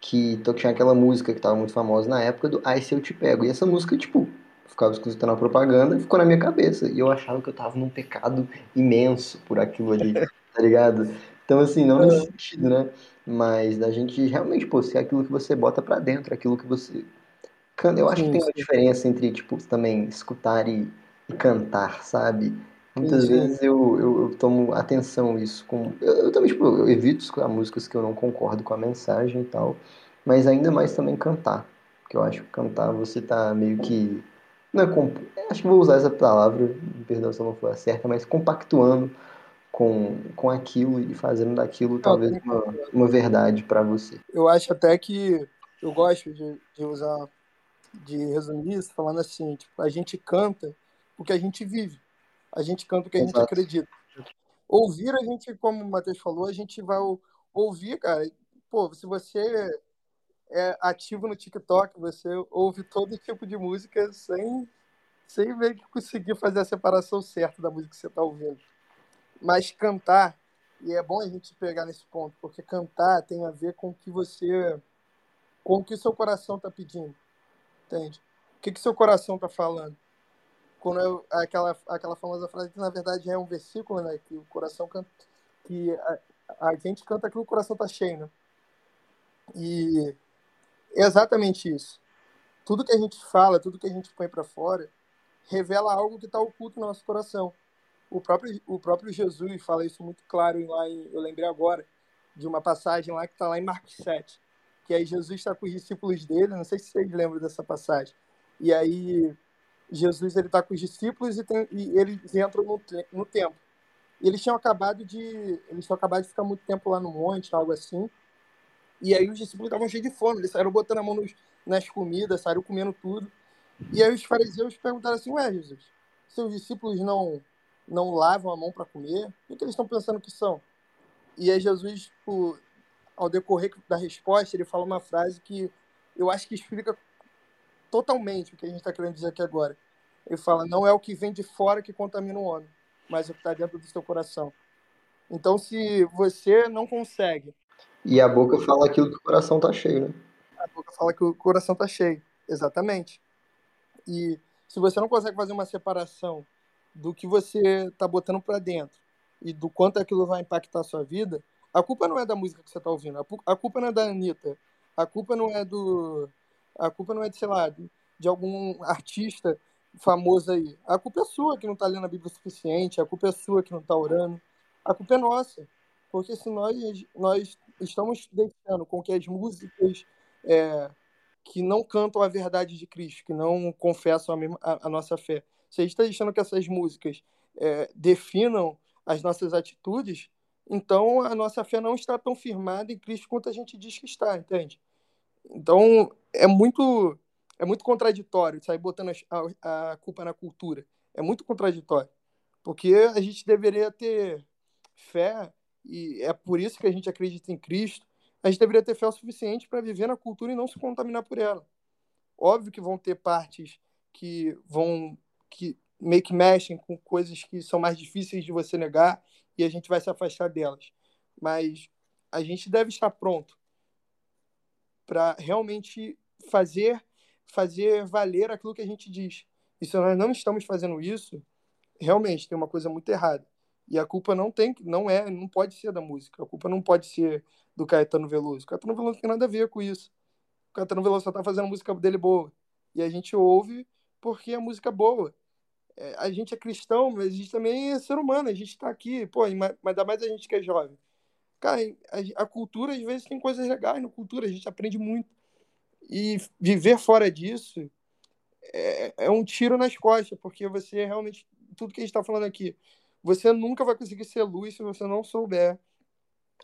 que tinha aquela música que tava muito famosa na época do Ai Se Eu Te Pego. E essa música, tipo, ficava escutando a propaganda e ficou na minha cabeça. E eu achava que eu tava num pecado imenso por aquilo ali, tá ligado? Então, assim, não nesse sentido, né? Mas da gente realmente, pô, ser aquilo que você bota pra dentro, aquilo que você Eu acho que Sim, tem uma sim. diferença entre, tipo, também escutar e, e cantar, sabe? Muitas sim. vezes eu, eu, eu tomo atenção isso com... Eu, eu também, tipo, eu evito escutar músicas que eu não concordo com a mensagem e tal, mas ainda mais também cantar, porque eu acho que cantar você tá meio que... Não é comp... Acho que vou usar essa palavra, me perdão se eu não for a certa, mas compactuando com, com aquilo e fazendo daquilo talvez uma, uma verdade pra você. Eu acho até que eu gosto de, de usar, de resumir isso falando assim, tipo, a gente canta o que a gente vive. A gente canta o que a gente Exato. acredita. Ouvir, a gente, como o Matheus falou, a gente vai ou- ouvir, cara. Pô, se você é ativo no TikTok, você ouve todo tipo de música sem, sem meio que conseguir fazer a separação certa da música que você está ouvindo. Mas cantar, e é bom a gente pegar nesse ponto, porque cantar tem a ver com o que você. com o que seu coração está pedindo. Entende? O que, que seu coração está falando? Quando eu, aquela, aquela famosa frase que na verdade é um versículo, né? Que o coração canta. Que a, a gente canta aquilo que o coração está cheio, né? E é exatamente isso. Tudo que a gente fala, tudo que a gente põe para fora, revela algo que está oculto no nosso coração. O próprio, o próprio Jesus fala isso muito claro lá em, eu lembrei agora de uma passagem lá que está lá em Marcos 7, que aí Jesus está com os discípulos dele, não sei se vocês lembram dessa passagem. E aí Jesus ele está com os discípulos e, tem, e eles entram no, no templo. E eles tinham acabado de eles tinham acabado de ficar muito tempo lá no monte, algo assim. E aí os discípulos estavam cheios de fome, eles saíram botando a mão nos, nas comidas, saíram comendo tudo. E aí os fariseus perguntaram assim: Ué, Jesus, seus discípulos não não lavam a mão para comer? O que, eles estão pensando que são? E aí Jesus, tipo, ao decorrer da resposta, ele fala uma frase que eu acho que explica totalmente o que a gente está querendo dizer aqui agora. Ele fala: Não é o que vem de fora que contamina o homem, mas o que está dentro do seu coração. Então, se você não consegue E a boca fala aquilo que o coração tá cheio, né? a boca fala que o coração tá cheio. Exatamente. E se você não consegue fazer uma separação do que você tá botando para dentro e do quanto aquilo vai impactar a sua vida, a culpa não é da música que você tá ouvindo, a culpa não é da Anitta, a culpa não é do. A culpa não é de, sei lá, de de algum artista famoso aí. A culpa é sua que não tá lendo a Bíblia o suficiente, a culpa é sua que não tá orando, a culpa é nossa. Porque se nós, nós estamos deixando com que as músicas é, que não cantam a verdade de Cristo, que não confessam a, mesma- a- a nossa fé. Se a gente está deixando que essas músicas é, definam as nossas atitudes, então a nossa fé não está tão firmada em Cristo quanto a gente diz que está, entende? Então é muito é muito contraditório sair botando a, a culpa na cultura. É muito contraditório, porque a gente deveria ter fé e é por isso que a gente acredita em Cristo. A gente deveria ter fé o suficiente para viver na cultura e não se contaminar por ela. Óbvio que vão ter partes que vão que meio que mexem com coisas que são mais difíceis de você negar e a gente vai se afastar delas. Mas a gente deve estar pronto para realmente fazer fazer valer aquilo que a gente diz. E se nós não estamos fazendo isso, realmente tem uma coisa muito errada. E a culpa não tem, não é, não pode ser da música. A culpa não pode ser do Caetano Veloso. O Caetano Veloso não tem nada a ver com isso. O Caetano Veloso só tá fazendo música dele boa. E a gente ouve porque a música é boa. É, a gente é cristão, mas a gente também é ser humano. A gente tá aqui, pô, ma- mas ainda mais a gente que é jovem. Cara, a, a cultura, às vezes, tem coisas legais na cultura, a gente aprende muito. E viver fora disso é, é um tiro nas costas, porque você realmente, tudo que a gente está falando aqui, você nunca vai conseguir ser luz se você não souber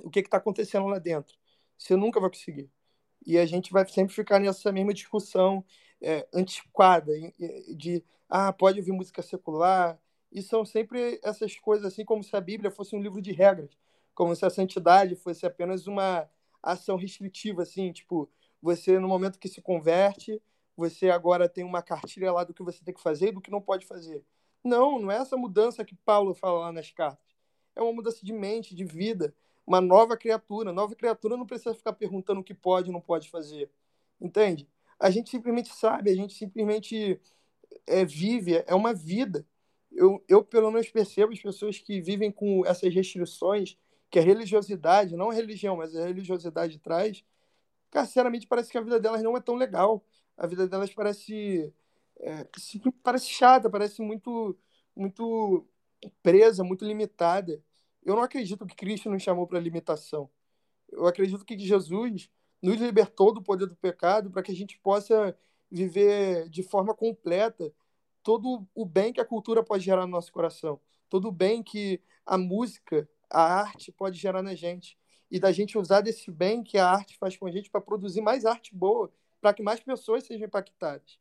o que está acontecendo lá dentro. Você nunca vai conseguir. E a gente vai sempre ficar nessa mesma discussão é, antiquada de, ah, pode ouvir música secular. E são sempre essas coisas assim, como se a Bíblia fosse um livro de regras, como se a santidade fosse apenas uma ação restritiva, assim, tipo, você no momento que se converte, você agora tem uma cartilha lá do que você tem que fazer e do que não pode fazer. Não, não é essa mudança que Paulo fala lá nas cartas. É uma mudança de mente, de vida, uma nova criatura. Nova criatura não precisa ficar perguntando o que pode e não pode fazer. Entende? A gente simplesmente sabe, a gente simplesmente é, vive, é uma vida. Eu, eu, pelo menos, percebo as pessoas que vivem com essas restrições que a religiosidade, não a religião, mas a religiosidade traz, cara, sinceramente parece que a vida delas não é tão legal. A vida delas parece é, parece chata, parece muito muito presa, muito limitada. Eu não acredito que Cristo nos chamou para limitação. Eu acredito que Jesus nos libertou do poder do pecado para que a gente possa viver de forma completa todo o bem que a cultura pode gerar no nosso coração, todo o bem que a música, a arte pode gerar na gente. E da gente usar desse bem que a arte faz com a gente para produzir mais arte boa, para que mais pessoas sejam impactadas.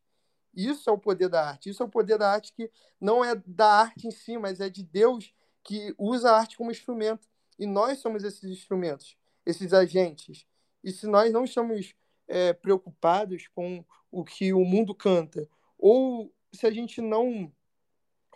Isso é o poder da arte. Isso é o poder da arte que não é da arte em si, mas é de Deus que usa a arte como instrumento. E nós somos esses instrumentos, esses agentes. E se nós não estamos é, preocupados com o que o mundo canta, ou se a gente não.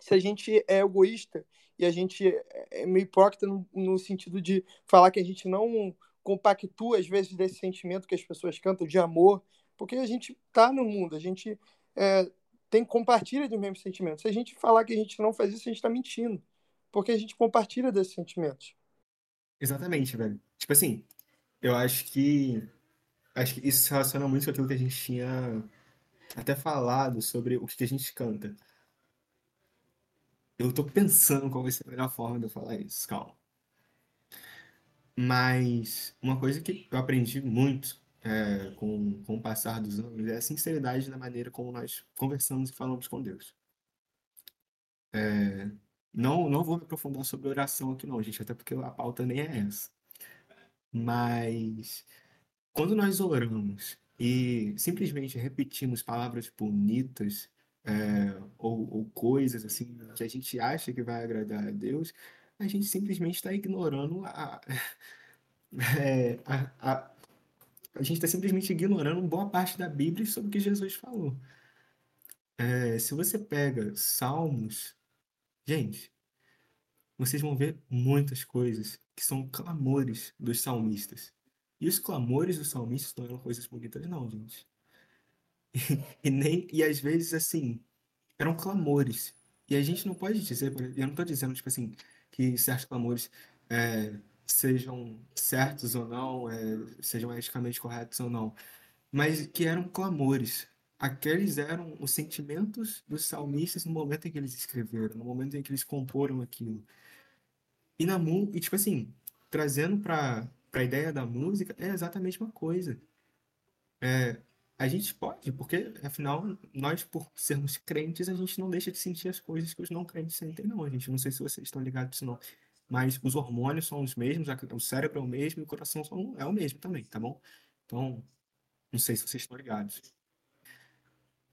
Se a gente é egoísta e a gente é meio hipócrita no, no sentido de falar que a gente não compactua, às vezes, desse sentimento que as pessoas cantam de amor, porque a gente está no mundo, a gente é, tem compartilha dos mesmos sentimentos. Se a gente falar que a gente não faz isso, a gente está mentindo, porque a gente compartilha desses sentimentos. Exatamente, velho. Tipo assim, eu acho que acho que isso se relaciona muito com aquilo que a gente tinha até falado sobre o que a gente canta. Eu tô pensando qual vai ser a melhor forma de eu falar isso, calma. Mas uma coisa que eu aprendi muito é, com, com o passar dos anos é a sinceridade na maneira como nós conversamos e falamos com Deus. É, não, não vou me aprofundar sobre oração aqui não, gente, até porque a pauta nem é essa. Mas quando nós oramos e simplesmente repetimos palavras bonitas é, ou, ou coisas assim que a gente acha que vai agradar a Deus, a gente simplesmente está ignorando a, é, a, a, a gente está simplesmente ignorando boa parte da Bíblia sobre o que Jesus falou. É, se você pega Salmos, gente, vocês vão ver muitas coisas que são clamores dos salmistas. E os clamores dos salmistas não eram coisas bonitas, não, gente. E, nem, e às vezes, assim, eram clamores. E a gente não pode dizer, eu não estou dizendo, tipo assim, que certos clamores é, sejam certos ou não, é, sejam eticamente corretos ou não, mas que eram clamores. Aqueles eram os sentimentos dos salmistas no momento em que eles escreveram, no momento em que eles comporam aquilo. E na e tipo assim, trazendo para a ideia da música, é exatamente uma coisa. É, a gente pode, porque afinal, nós, por sermos crentes, a gente não deixa de sentir as coisas que os não crentes sentem, não. A gente não sei se vocês estão ligados não. Mas os hormônios são os mesmos, o cérebro é o mesmo e o coração é o mesmo também, tá bom? Então, não sei se vocês estão ligados.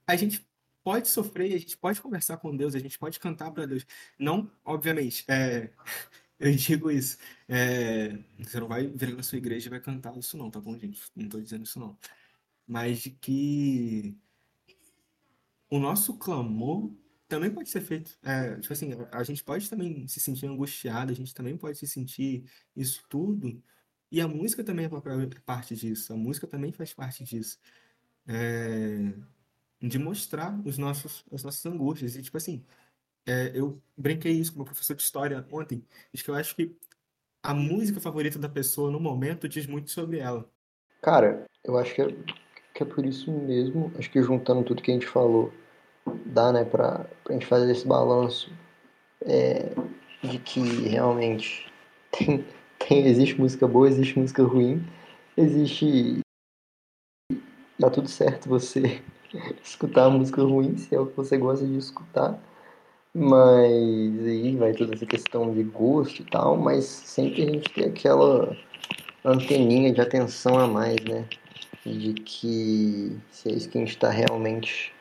A gente pode sofrer, a gente pode conversar com Deus, a gente pode cantar para Deus. Não, obviamente, é, eu digo isso. É, você não vai vir na sua igreja e vai cantar isso, não, tá bom, gente? Não estou dizendo isso, não. Mas de que o nosso clamor também pode ser feito. É, tipo assim, a gente pode também se sentir angustiado, a gente também pode se sentir isso tudo. E a música também é parte disso. A música também faz parte disso. É, de mostrar os nossos, as nossas angústias. E, tipo assim, é, eu brinquei isso com meu professor de história ontem. Diz que eu acho que a música favorita da pessoa no momento diz muito sobre ela. Cara, eu acho que é, que é por isso mesmo, acho que juntando tudo que a gente falou, dá, né, pra, pra gente fazer esse balanço é, de que realmente tem, tem, existe música boa, existe música ruim, existe. Tá tudo certo você escutar música ruim, se é o que você gosta de escutar. Mas aí vai toda essa questão de gosto e tal, mas sempre a gente tem aquela anteninha de atenção a mais, né? De que se é isso que a gente está realmente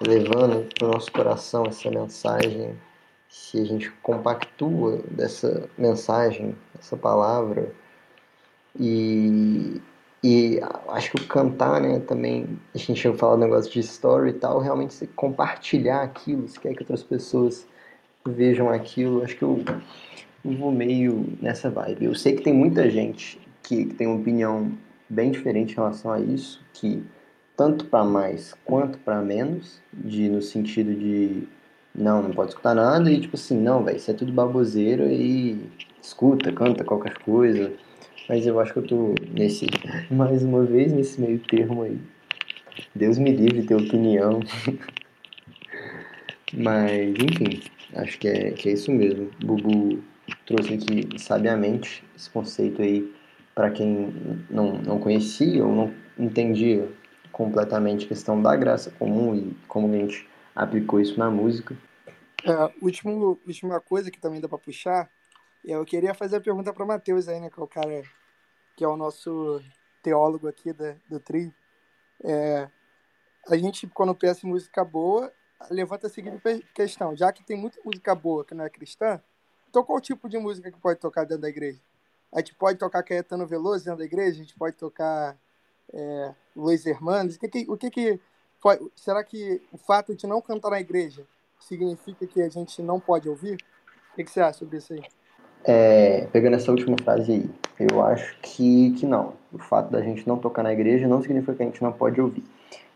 levando para o nosso coração essa mensagem, se a gente compactua dessa mensagem, essa palavra, e E acho que o cantar, né, também, a gente tinha falado negócio de story e tal, realmente você compartilhar aquilo, se quer que outras pessoas vejam aquilo, acho que eu, eu vou meio nessa vibe. Eu sei que tem muita gente que, que tem uma opinião bem diferente em relação a isso, que tanto para mais quanto para menos, de no sentido de não, não pode escutar nada e tipo assim, não, velho, isso é tudo baboseira e escuta, canta qualquer coisa. Mas eu acho que eu tô nesse, mais uma vez, nesse meio termo aí. Deus me livre de ter opinião. Mas, enfim, acho que é, que é isso mesmo. Bubu trouxe aqui sabiamente esse conceito aí para quem não, não conhecia ou não entendia completamente questão da graça comum e como a gente aplicou isso na música. É, último, última coisa que também dá para puxar, eu queria fazer a pergunta para o Matheus aí, né, que é o cara que é o nosso teólogo aqui da, do trio. É, a gente, quando pensa em música boa, levanta a seguinte questão, já que tem muita música boa que não é cristã, então qual tipo de música que pode tocar dentro da igreja? A gente pode tocar Caetano Veloso dentro da igreja, a gente pode tocar é, Luiz Hermanos, o que que, o que, que pode, será que o fato de não cantar na igreja significa que a gente não pode ouvir? O que, que você acha sobre isso aí? É, pegando essa última frase aí, eu acho que, que não. O fato da gente não tocar na igreja não significa que a gente não pode ouvir.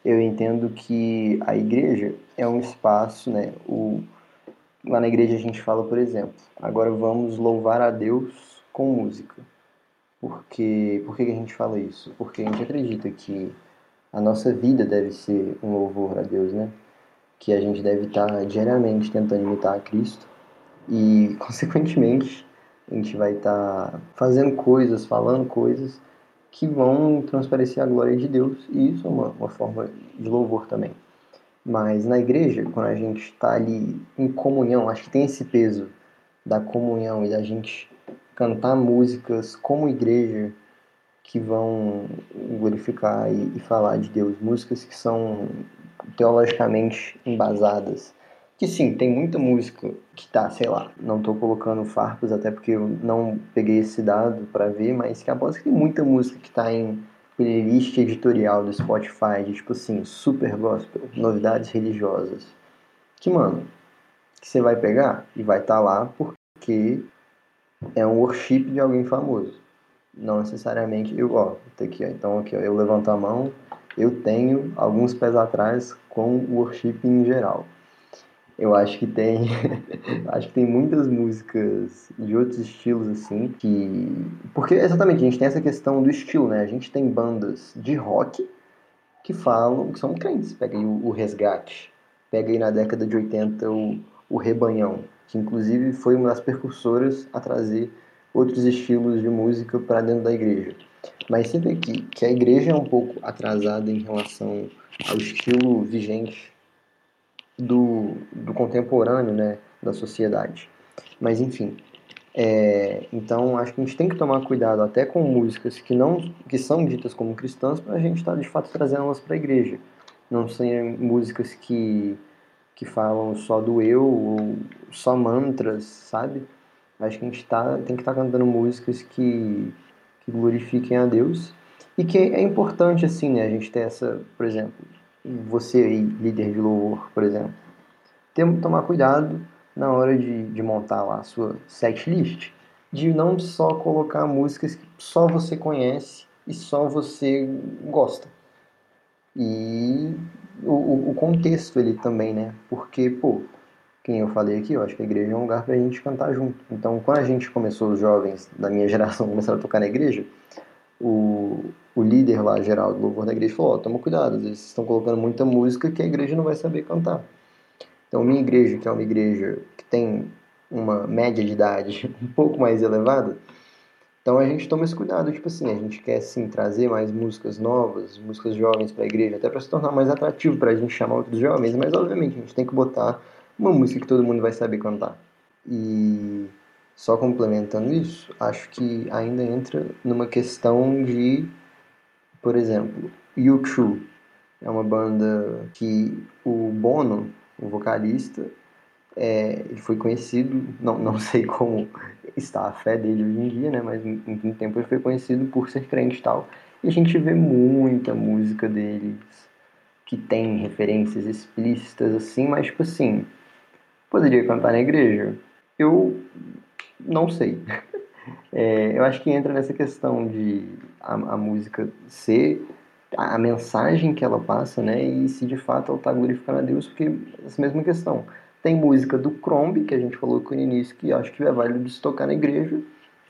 Eu entendo que a igreja é um espaço, né? O, lá na igreja a gente fala, por exemplo, agora vamos louvar a Deus com música. Porque, por que a gente fala isso? Porque a gente acredita que a nossa vida deve ser um louvor a Deus, né? Que a gente deve estar diariamente tentando imitar a Cristo e, consequentemente, a gente vai estar fazendo coisas, falando coisas que vão transparecer a glória de Deus e isso é uma, uma forma de louvor também. Mas na igreja, quando a gente está ali em comunhão, acho que tem esse peso da comunhão e da gente cantar músicas como igreja que vão glorificar e, e falar de Deus, músicas que são teologicamente embasadas. Que sim, tem muita música que tá, sei lá, não tô colocando farpas até porque eu não peguei esse dado para ver, mas que aposto que tem muita música que tá em playlist editorial do Spotify, de tipo assim, super gospel, novidades religiosas. Que, mano, que você vai pegar e vai estar tá lá porque é um worship de alguém famoso. Não necessariamente eu, ó, tá aqui, ó, então aqui, ó, eu levanto a mão, eu tenho alguns pés atrás com o worship em geral. Eu acho que tem, acho que tem muitas músicas de outros estilos assim que, porque exatamente a gente tem essa questão do estilo, né? A gente tem bandas de rock que falam que são crentes. Pega aí o, o Resgate, pega aí na década de 80 o, o Rebanhão, que inclusive foi uma das percursoras a trazer outros estilos de música para dentro da igreja. Mas sempre que, que a igreja é um pouco atrasada em relação ao estilo vigente do, do contemporâneo, né, da sociedade. Mas enfim, é, então acho que a gente tem que tomar cuidado até com músicas que não que são ditas como cristãs para a gente estar tá, de fato trazendo elas para a igreja, não serem músicas que que falam só do eu ou só mantras, sabe? Acho que a gente tá, tem que estar tá cantando músicas que, que glorifiquem a Deus e que é importante, assim, né? A gente ter essa, por exemplo, você aí, líder de louvor, por exemplo, tem que tomar cuidado na hora de, de montar lá a sua set list, de não só colocar músicas que só você conhece e só você gosta. E o, o contexto ele também, né? Porque, pô, quem eu falei aqui, eu acho que a igreja é um lugar pra gente cantar junto. Então, quando a gente começou, os jovens da minha geração começaram a tocar na igreja, o, o líder lá, geral do louvor da igreja, falou, ó, oh, toma cuidado, às vezes vocês estão colocando muita música que a igreja não vai saber cantar. Então, minha igreja, que é uma igreja que tem uma média de idade um pouco mais elevada, então a gente toma esse cuidado, tipo assim, a gente quer sim trazer mais músicas novas, músicas jovens para a igreja, até para se tornar mais atrativo para a gente chamar outros jovens, mas obviamente a gente tem que botar uma música que todo mundo vai saber cantar. E só complementando isso, acho que ainda entra numa questão de, por exemplo, U2 é uma banda que o Bono, o vocalista, é, ele foi conhecido, não, não sei como está a fé dele hoje em dia, né? Mas em um tempo ele foi conhecido por ser crente e tal. E a gente vê muita música deles que tem referências explícitas assim, mas tipo assim, poderia cantar na igreja? Eu não sei. É, eu acho que entra nessa questão de a, a música ser a, a, mensagem que ela passa, né? E se de fato ela está glorificando a Deus, porque essa mesma questão. Tem música do Crombie, que a gente falou com o início, que acho que é válido de se tocar na igreja.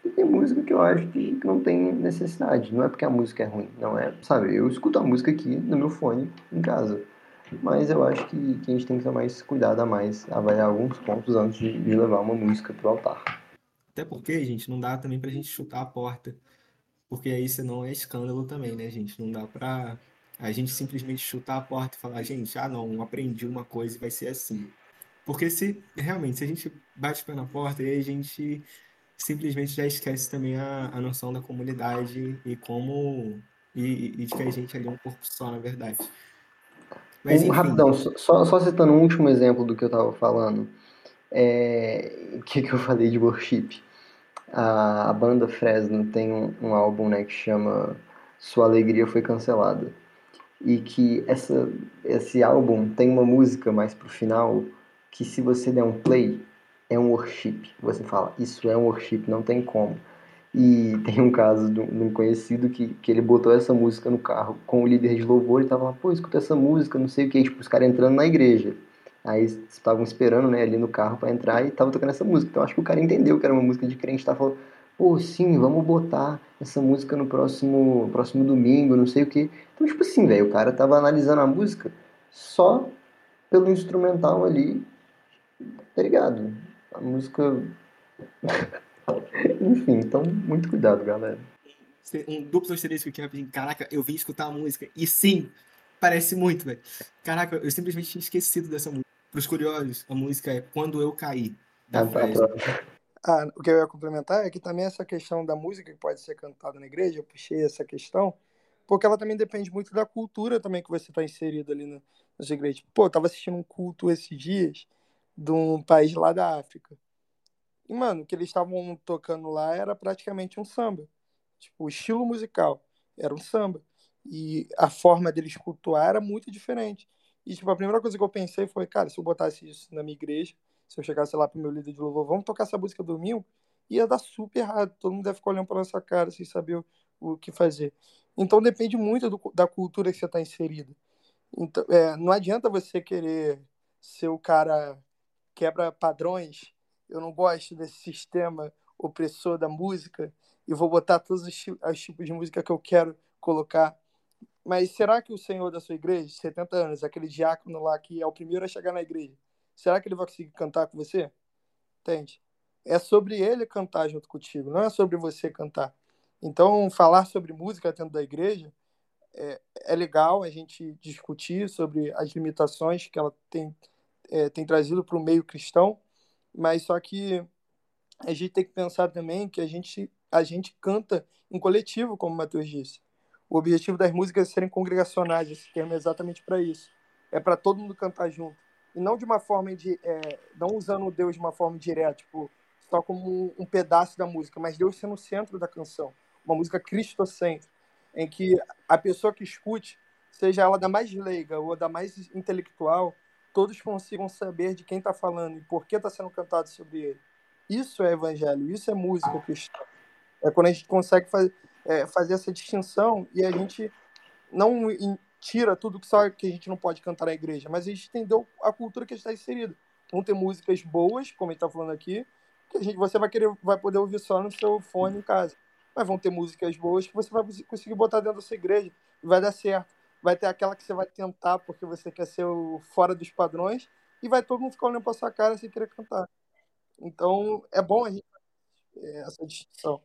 E tem música que eu acho que, não tem necessidade. Não é porque a música é ruim, não é. Sabe, eu escuto a música aqui no meu fone, em casa. Mas eu acho que, que a gente tem que ter mais cuidado a mais, avaliar alguns pontos antes de, de levar uma música para o altar. Até porque, gente, não dá também pra gente chutar a porta. Porque aí senão é escândalo também, né, gente? Não dá pra a gente simplesmente chutar a porta e falar, gente, ah não, aprendi uma coisa e vai ser assim. Porque se realmente, se a gente bate o pé na porta, aí a gente simplesmente já esquece também a, a noção da comunidade e como. E, e de que a gente ali é um corpo só, na verdade. Mas, um, rapidão, só, só citando um último exemplo do que eu estava falando. É, o que, que eu falei de worship? A, a banda Fresno tem um, um, álbum né, que chama Sua Alegria Foi Cancelada. E que essa, esse álbum tem uma música mais pro final que se você der um play, é um worship. Você fala, isso é um worship, não tem como. E tem um caso de um conhecido que, que ele botou essa música no carro com o líder de louvor e tava lá, pô, escuta essa música, não sei o que, tipo, os caras entrando na igreja. Aí estavam esperando, né, ali no carro para entrar e tava tocando essa música. Então acho que o cara entendeu que era uma música de crente, tava falando, pô, sim, vamos botar essa música no próximo, próximo domingo, não sei o que. Então, tipo assim, velho, o cara tava analisando a música só pelo instrumental ali, tá ligado? A música. Enfim, então, muito cuidado, galera. Um duplo asterisco aqui rapidinho. Caraca, eu vim escutar a música e sim, parece muito, velho. Caraca, eu simplesmente tinha esquecido dessa música. Para os curiosos, a música é Quando Eu Caí, da ah, tá, Ah, o que eu ia complementar é que também essa questão da música que pode ser cantada na igreja, eu puxei essa questão, porque ela também depende muito da cultura também que você está inserido ali na, nas igrejas. Pô, eu tava assistindo um culto esses dias de um país lá da África. E, mano, o que eles estavam tocando lá era praticamente um samba. Tipo, o estilo musical era um samba. E a forma deles cultuar era muito diferente. E, tipo, a primeira coisa que eu pensei foi, cara, se eu botasse isso na minha igreja, se eu chegasse lá pro meu líder de louvor, vamos tocar essa música domingo, ia dar super errado. Todo mundo deve ficar olhando pra nossa cara sem saber o, que fazer. Então depende muito do, da cultura que você está inserido. Então, é, não adianta você querer ser o cara quebra padrões. Eu não gosto desse sistema opressor da música e vou botar todos os, os tipos de música que eu quero colocar mas será que o senhor da sua igreja, 70 anos, aquele diácono lá que é o primeiro a chegar na igreja, será que ele vai conseguir cantar com você? Entende? É sobre ele cantar junto contigo, não é sobre você cantar. Então, falar sobre música dentro da igreja é, é legal a gente discutir sobre as limitações que ela tem, é, tem trazido para o meio cristão, mas só que a gente tem que pensar também que a gente, a gente canta em coletivo, como o Matheus disse. O objetivo das músicas é serem congregacionais, esse termo é exatamente para isso. É para todo mundo cantar junto. E não de uma forma de. É, não usando Deus de uma forma direta, tipo, só como um, pedaço da música, mas Deus sendo o centro da canção. Uma música cristocêntrica, em que a pessoa que escute, seja ela da mais leiga ou da mais intelectual, todos consigam saber de quem está falando e por que está sendo cantado sobre ele. Isso é evangelho, isso é música cristã. É quando a gente consegue fazer, é, fazer essa distinção e a gente não tira tudo que só que a gente não pode cantar na igreja, mas a gente entendeu a cultura que está inserida. Vão ter músicas boas, como ele está falando aqui, que a gente, você vai querer, vai poder ouvir só no seu fone em casa. Mas vão ter músicas boas que você vai conseguir botar dentro da sua igreja e vai dar certo. Vai ter aquela que você vai tentar porque você quer ser o fora dos padrões e vai todo mundo ficar olhando para sua cara sem querer cantar. Então é bom a gente é, essa distinção.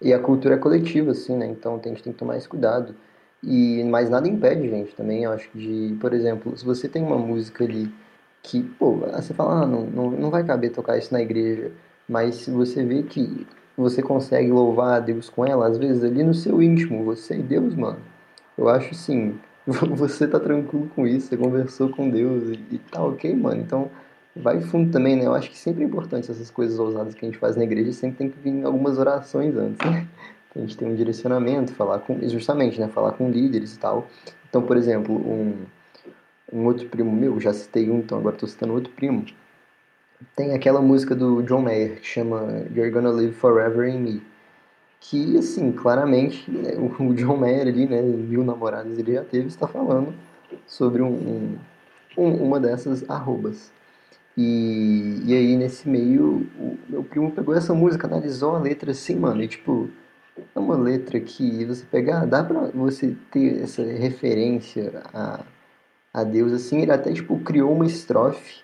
E a cultura é coletiva, assim, né? Então a gente tem que tomar esse cuidado. E mais nada impede, gente, também, eu acho, de, por exemplo, se você tem uma música ali que, pô, você fala, ah, não, não, não vai caber tocar isso na igreja, mas se você vê que você consegue louvar a Deus com ela, às vezes ali no seu íntimo, você e Deus, mano, eu acho assim, você tá tranquilo com isso, você conversou com Deus e, e tá ok, mano, então vai fundo também, né? Eu acho que sempre é importante essas coisas ousadas que a gente faz na igreja, sempre tem que vir algumas orações antes, né? a gente tem um direcionamento, falar com, justamente, né, falar com líderes e tal. Então, por exemplo, um, um outro primo meu, já citei um, então agora estou citando outro primo, tem aquela música do John Mayer que chama You're Gonna Live Forever in Me. Que, assim, claramente, né, o John Mayer ali, né, mil namoradas ele já teve, está falando sobre um, um, uma dessas arrobas. E, e aí, nesse meio, o meu primo pegou essa música, analisou a letra assim, mano, e tipo, é uma letra que você pegar, dá pra você ter essa referência a, a Deus, assim, ele até, tipo, criou uma estrofe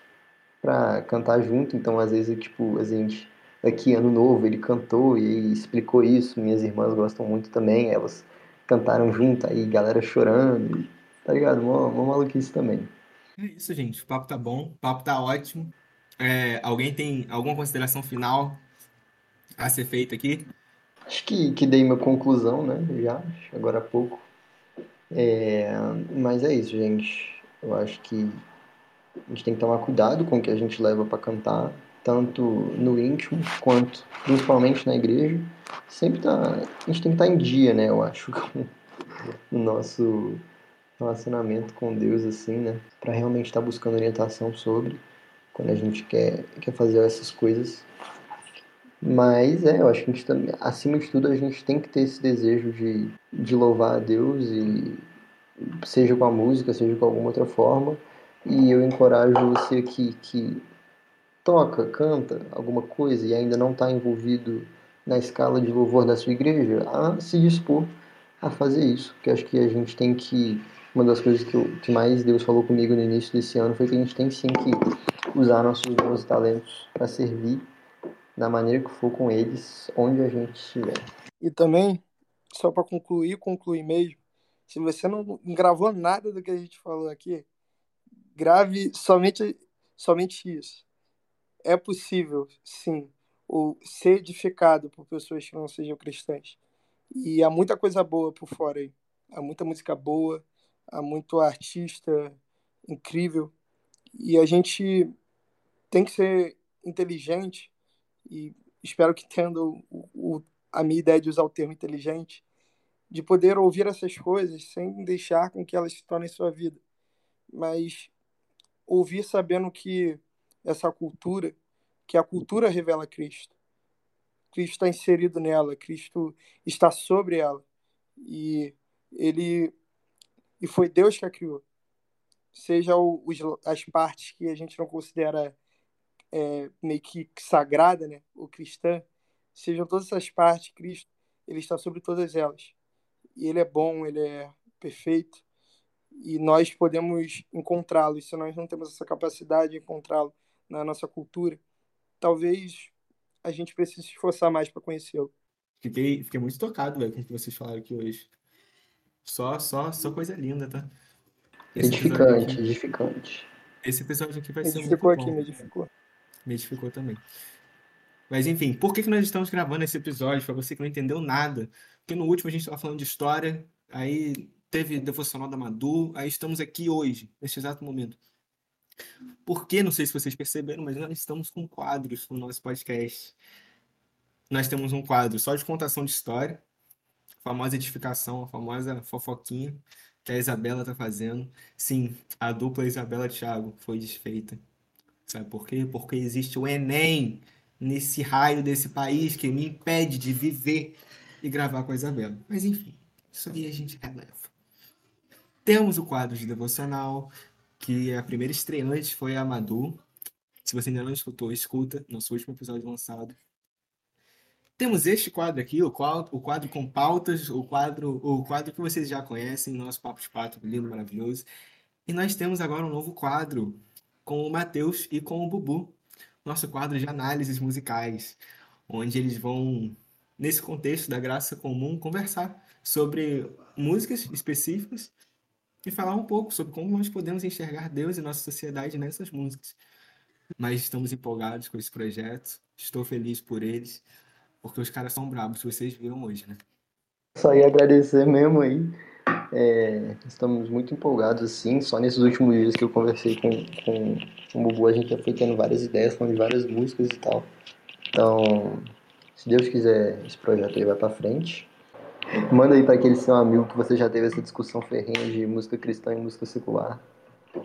pra cantar junto, então às vezes, tipo, a gente, daqui ano novo, ele cantou e explicou isso, minhas irmãs gostam muito também, elas cantaram junto, aí galera chorando, tá ligado? Uma, uma maluquice também. É isso, gente. O papo tá bom, o papo tá ótimo. É, alguém tem alguma consideração final a ser feita aqui? Acho que, que dei minha conclusão, né? Já, agora há pouco. É, mas é isso, gente. Eu acho que a gente tem que tomar cuidado com o que a gente leva para cantar, tanto no íntimo quanto principalmente na igreja. Sempre tá, a gente tem que estar tá em dia, né? Eu acho, com o nosso relacionamento com Deus, assim, né? Para realmente estar tá buscando orientação sobre quando a gente quer, quer fazer essas coisas. Mas é, eu acho que a gente também, acima de tudo, a gente tem que ter esse desejo de, de louvar a Deus e seja com a música, seja com alguma outra forma. E eu encorajo você que, que toca, canta alguma coisa e ainda não está envolvido na escala de louvor da sua igreja, a se dispor a fazer isso. Porque acho que a gente tem que. Uma das coisas que, eu, que mais Deus falou comigo no início desse ano foi que a gente tem sim que usar nossos dons e talentos para servir da maneira que for com eles, onde a gente estiver. E também, só para concluir, concluir mesmo, se você não gravou nada do que a gente falou aqui, grave somente, somente isso. É possível, sim, o ser edificado por pessoas que não sejam cristãs. E há muita coisa boa por fora aí. Há muita música boa, há muito artista incrível. E a gente tem que ser inteligente e espero que tendo o, o, a minha ideia de usar o termo inteligente, de poder ouvir essas coisas sem deixar com que elas se tornem sua vida, mas ouvir sabendo que essa cultura, que a cultura revela Cristo. Cristo está inserido nela, Cristo está sobre ela. E ele e foi Deus que a criou. Seja os, as partes que a gente não considera é, meio que sagrada, né, ou cristã, sejam todas essas partes, Cristo, ele está sobre todas elas. E ele é bom, ele é perfeito, e nós podemos encontrá-lo. Se nós não temos essa capacidade de encontrá-lo na nossa cultura, talvez a gente precise se esforçar mais para conhecê-lo. Fiquei, fiquei muito tocado, com o que vocês falaram aqui hoje. Só, só, só coisa linda, tá? Esse edificante, aqui, edificante. Esse episódio aqui vai me ser muito bom. aqui, me edificou. Me edificou também. Mas enfim, por que, que nós estamos gravando esse episódio? Para você que não entendeu nada. Porque no último a gente estava falando de história, aí teve devocional da Madu, aí estamos aqui hoje, neste exato momento. Porque, não sei se vocês perceberam, mas nós estamos com quadros no nosso podcast. Nós temos um quadro só de contação de história, a famosa edificação, a famosa fofoquinha que a Isabela está fazendo. Sim, a dupla Isabela Thiago foi desfeita. Sabe por quê? Porque existe o Enem nesse raio desse país que me impede de viver e gravar com a Isabela. Mas enfim, isso aí a gente releva. Temos o quadro de devocional, que a primeira estreante foi a Madu. Se você ainda não escutou, escuta, nosso último episódio lançado. Temos este quadro aqui, o quadro, o quadro com pautas, o quadro, o quadro que vocês já conhecem, nosso Papo de Pato, lindo, maravilhoso. E nós temos agora um novo quadro com o Matheus e com o Bubu, nosso quadro de análises musicais, onde eles vão, nesse contexto da graça comum, conversar sobre músicas específicas e falar um pouco sobre como nós podemos enxergar Deus e nossa sociedade nessas músicas. Mas estamos empolgados com esse projeto, estou feliz por eles, porque os caras são bravos, vocês viram hoje, né? Só ia agradecer mesmo aí. É, estamos muito empolgados, assim. Só nesses últimos dias que eu conversei com, com, com o Bubu, a gente já foi tendo várias ideias, falando de várias músicas e tal. Então, se Deus quiser, esse projeto aí vai pra frente. Manda aí para aquele seu amigo que você já teve essa discussão ferrenha de música cristã e música secular.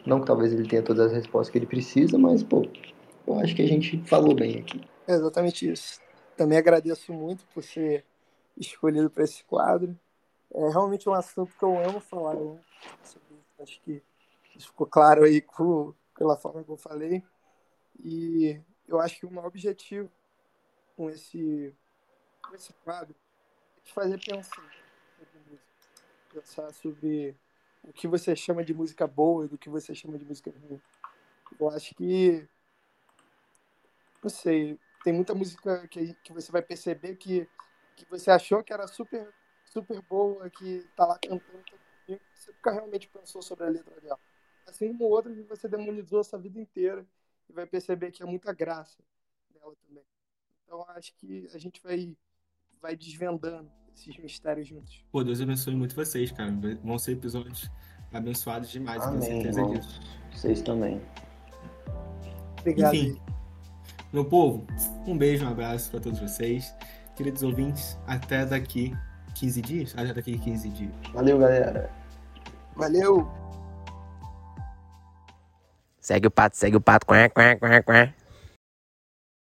Não que talvez ele tenha todas as respostas que ele precisa, mas, pô, eu acho que a gente falou bem aqui. É exatamente isso. Também agradeço muito por ser escolhido para esse quadro. É realmente um assunto que eu amo falar. Eu acho que ficou claro aí com, pela forma que eu falei. E eu acho que o maior objetivo com esse, com esse quadro te fazer pensar sobre música. Pensar sobre o que você chama de música boa e do que você chama de música ruim. Eu acho que, não sei, tem muita música que, que você vai perceber que, que você achou que era super, super boa, que tá lá cantando dia, você nunca realmente pensou sobre a letra dela. Assim como outra que você demonizou essa vida inteira e vai perceber que é muita graça dela também. Então acho que a gente vai, vai desvendando esses mistérios juntos. Pô, Deus abençoe muito vocês, cara. Vão ser episódios abençoados demais, Amém, tenho certeza disso. Vocês também. Obrigado. Enfim, meu povo, um beijo, um abraço para todos vocês. Queridos ouvintes, até daqui 15 dias? Até daqui 15 dias. Valeu, galera. Valeu! Segue o pato, segue o pato. Quá, quá, quá, quá.